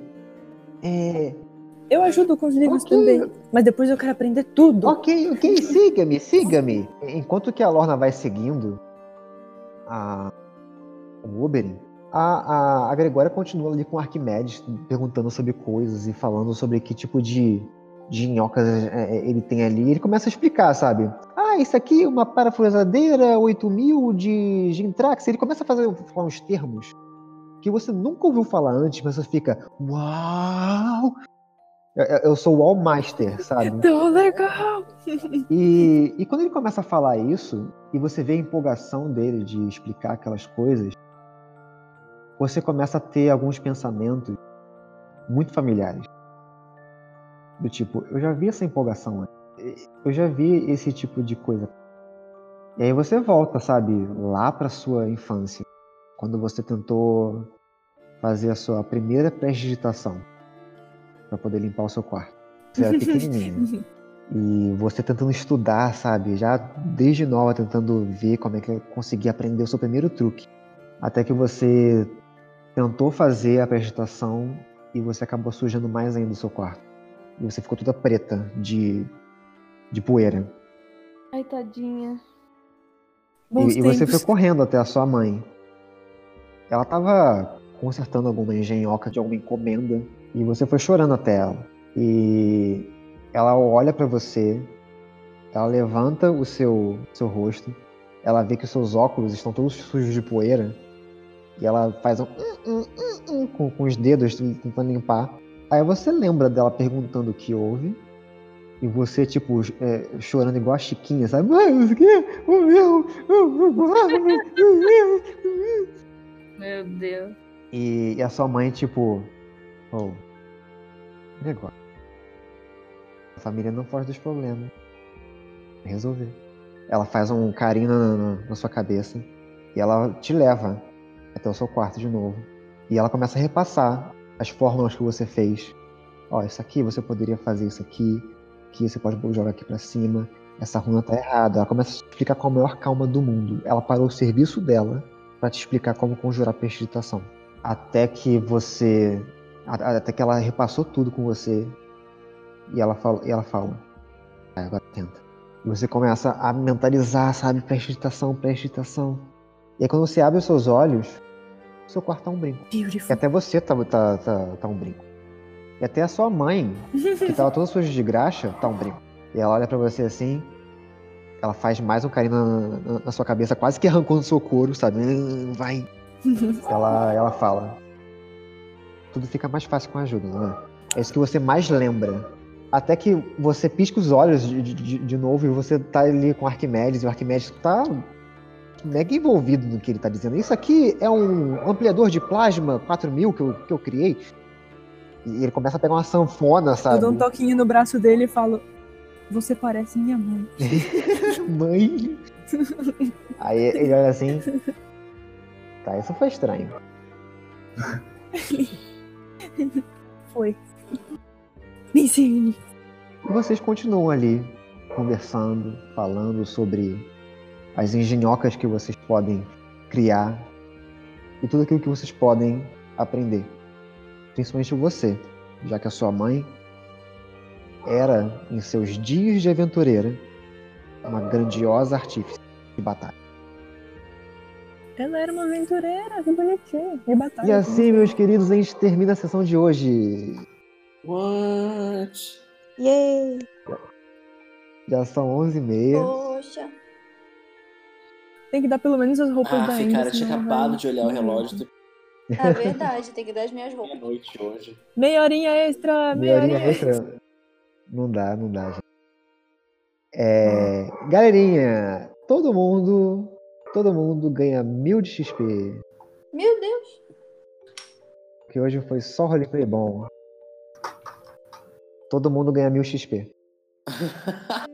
É, Eu ajudo com os livros Ok. também. Mas depois eu quero aprender tudo. ok, ok, siga-me, siga-me. Enquanto que a Lorna vai seguindo a, o Oberyn, a, a, a Gregória continua ali com o Arquimedes, perguntando sobre coisas e falando sobre que tipo de, de minhocas é, é, ele tem ali. Ele começa a explicar, sabe? Ah, isso aqui é uma parafusadeira 8000 de Gintrax. Ele começa a fazer falar uns termos que você nunca ouviu falar antes, mas você fica, uau! Eu, eu- eu sou o All Master, sabe? Tão legal. E, e quando ele começa a falar isso, e você vê a empolgação dele de explicar aquelas coisas, você começa a ter alguns pensamentos muito familiares. Do tipo, eu já vi essa empolgação. Eu já vi esse tipo de coisa. E aí você volta, sabe, lá pra sua infância, quando você tentou fazer a sua primeira prestidigitação para poder limpar o seu quarto. Você era pequenininho. E você tentando estudar, sabe? Já desde nova tentando ver como é que eu conseguia aprender o seu primeiro truque. Até que você tentou fazer a prestação e você acabou sujando mais ainda o seu quarto. E você ficou toda preta de, de poeira. Ai, tadinha. Bons E, e você foi correndo até a sua mãe. Ela tava consertando alguma engenhoca de alguma encomenda e você foi chorando até ela. E ela olha pra você, ela levanta o seu, seu rosto, ela vê que os seus óculos estão todos sujos de poeira e ela faz um, hum, hum, hum, hum, com, com os dedos tentando limpar. Aí você lembra dela perguntando o que houve e você, tipo, é, chorando igual a Chiquinha, sabe? Isso aqui é o meu. Meu Deus. E, e a sua mãe, tipo, oh, negócio. A família não foge dos problemas. Resolver. Ela faz um carinho na, na- na sua cabeça e ela te leva até o seu quarto de novo. E ela começa a repassar as fórmulas que você fez. Ó, isso aqui você poderia fazer isso aqui, que você pode jogar aqui pra cima. Essa runa tá errada. Ela começa a te explicar com a maior calma do mundo. Ela parou o serviço dela pra te explicar como conjurar prestidigitação. até que você. Até que ela repassou tudo com você. E ela fala. E ela fala. "Vai, agora tenta. E você começa a mentalizar, sabe? Prestidigitação, prestidigitação. E aí quando você abre os seus olhos, seu quarto tá um brinco. E Beautiful. até você tá, tá, tá, tá um brinco. E até a sua mãe, que tava toda suja de graxa, tá um brinco. E ela olha pra você assim. Ela faz mais um carinho na, na- na sua cabeça, quase que arrancando seu couro, sabe? "Ah, Vai. ela, ela fala. Tudo fica mais fácil com a ajuda, não é? É isso que você mais lembra. Até que você pisca os olhos de, de, de novo e você tá ali com Arquimedes, e o Arquimedes tá mega envolvido no que ele tá dizendo. Isso aqui é um ampliador de plasma 4000 que eu, que eu criei. E ele começa a pegar uma sanfona, Eu sabe? dou um toquinho no braço dele e falo: Você parece minha mãe. Mãe. Aí ele olha assim. Tá, isso foi estranho. Foi. Me ensine. E vocês continuam ali conversando, falando sobre as engenhocas que vocês podem criar e tudo aquilo que vocês podem aprender. Principalmente você, já que a sua mãe era, em seus dias de aventureira, uma grandiosa artífice de batalha. Ela era uma aventureira, que bonitinho. De batalha. E assim, meus queridos, a gente termina a sessão de hoje. What? Yay! Já são 11h30. Poxa. Tem que dar pelo menos as roupas Ah, da Andy. cara, tinha acabado de olhar o relógio. É verdade, tem que dar as minhas roupas. Meia-noite hoje. Meia horinha extra, meia Meia horinha horinha extra. extra. Não dá, não dá, gente. É, galerinha, todo mundo, todo mundo ganha mil de XP. Meu Deus. Que hoje foi só roleplay bom. Todo mundo ganha mil XP.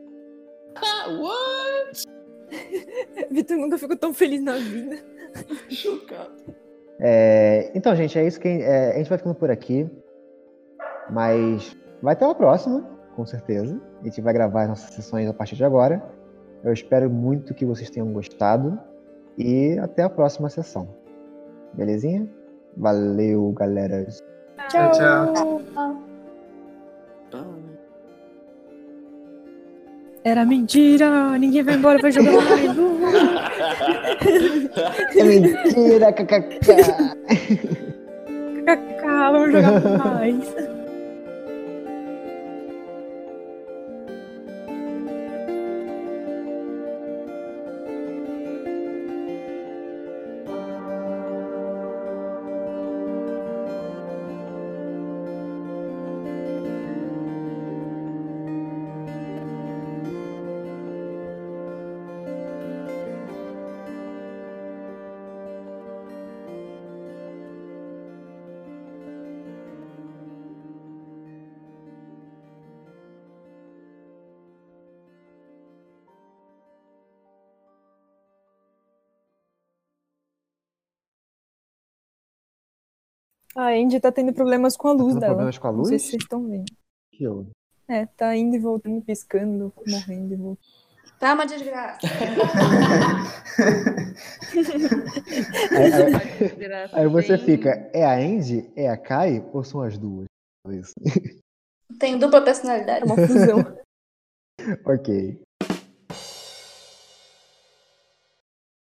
Vitor nunca ficou tão feliz na vida. Chocado. É, então, gente, é isso que é, a gente vai ficando por aqui. Mas vai ter uma próxima, com certeza. A gente vai gravar as nossas sessões a partir de agora. Eu espero muito que vocês tenham gostado. E até a próxima sessão. Belezinha? Valeu, galera. Tchau, tchau. Bye. Era mentira, ninguém vai embora, vai jogar mais. Uhul. É mentira, kkk. Cacá, vamos jogar mais. Andy tá tendo problemas com a luz tendo dela. problemas com a Não sei luz? se vocês estão vendo. Que eu- É, tá indo e voltando, piscando, morrendo e voltando. Tá uma desgraça. Aí, aí- você fica, é a Andy, é a Kai ou são as duas? Tem dupla personalidade. É uma fusão. ok.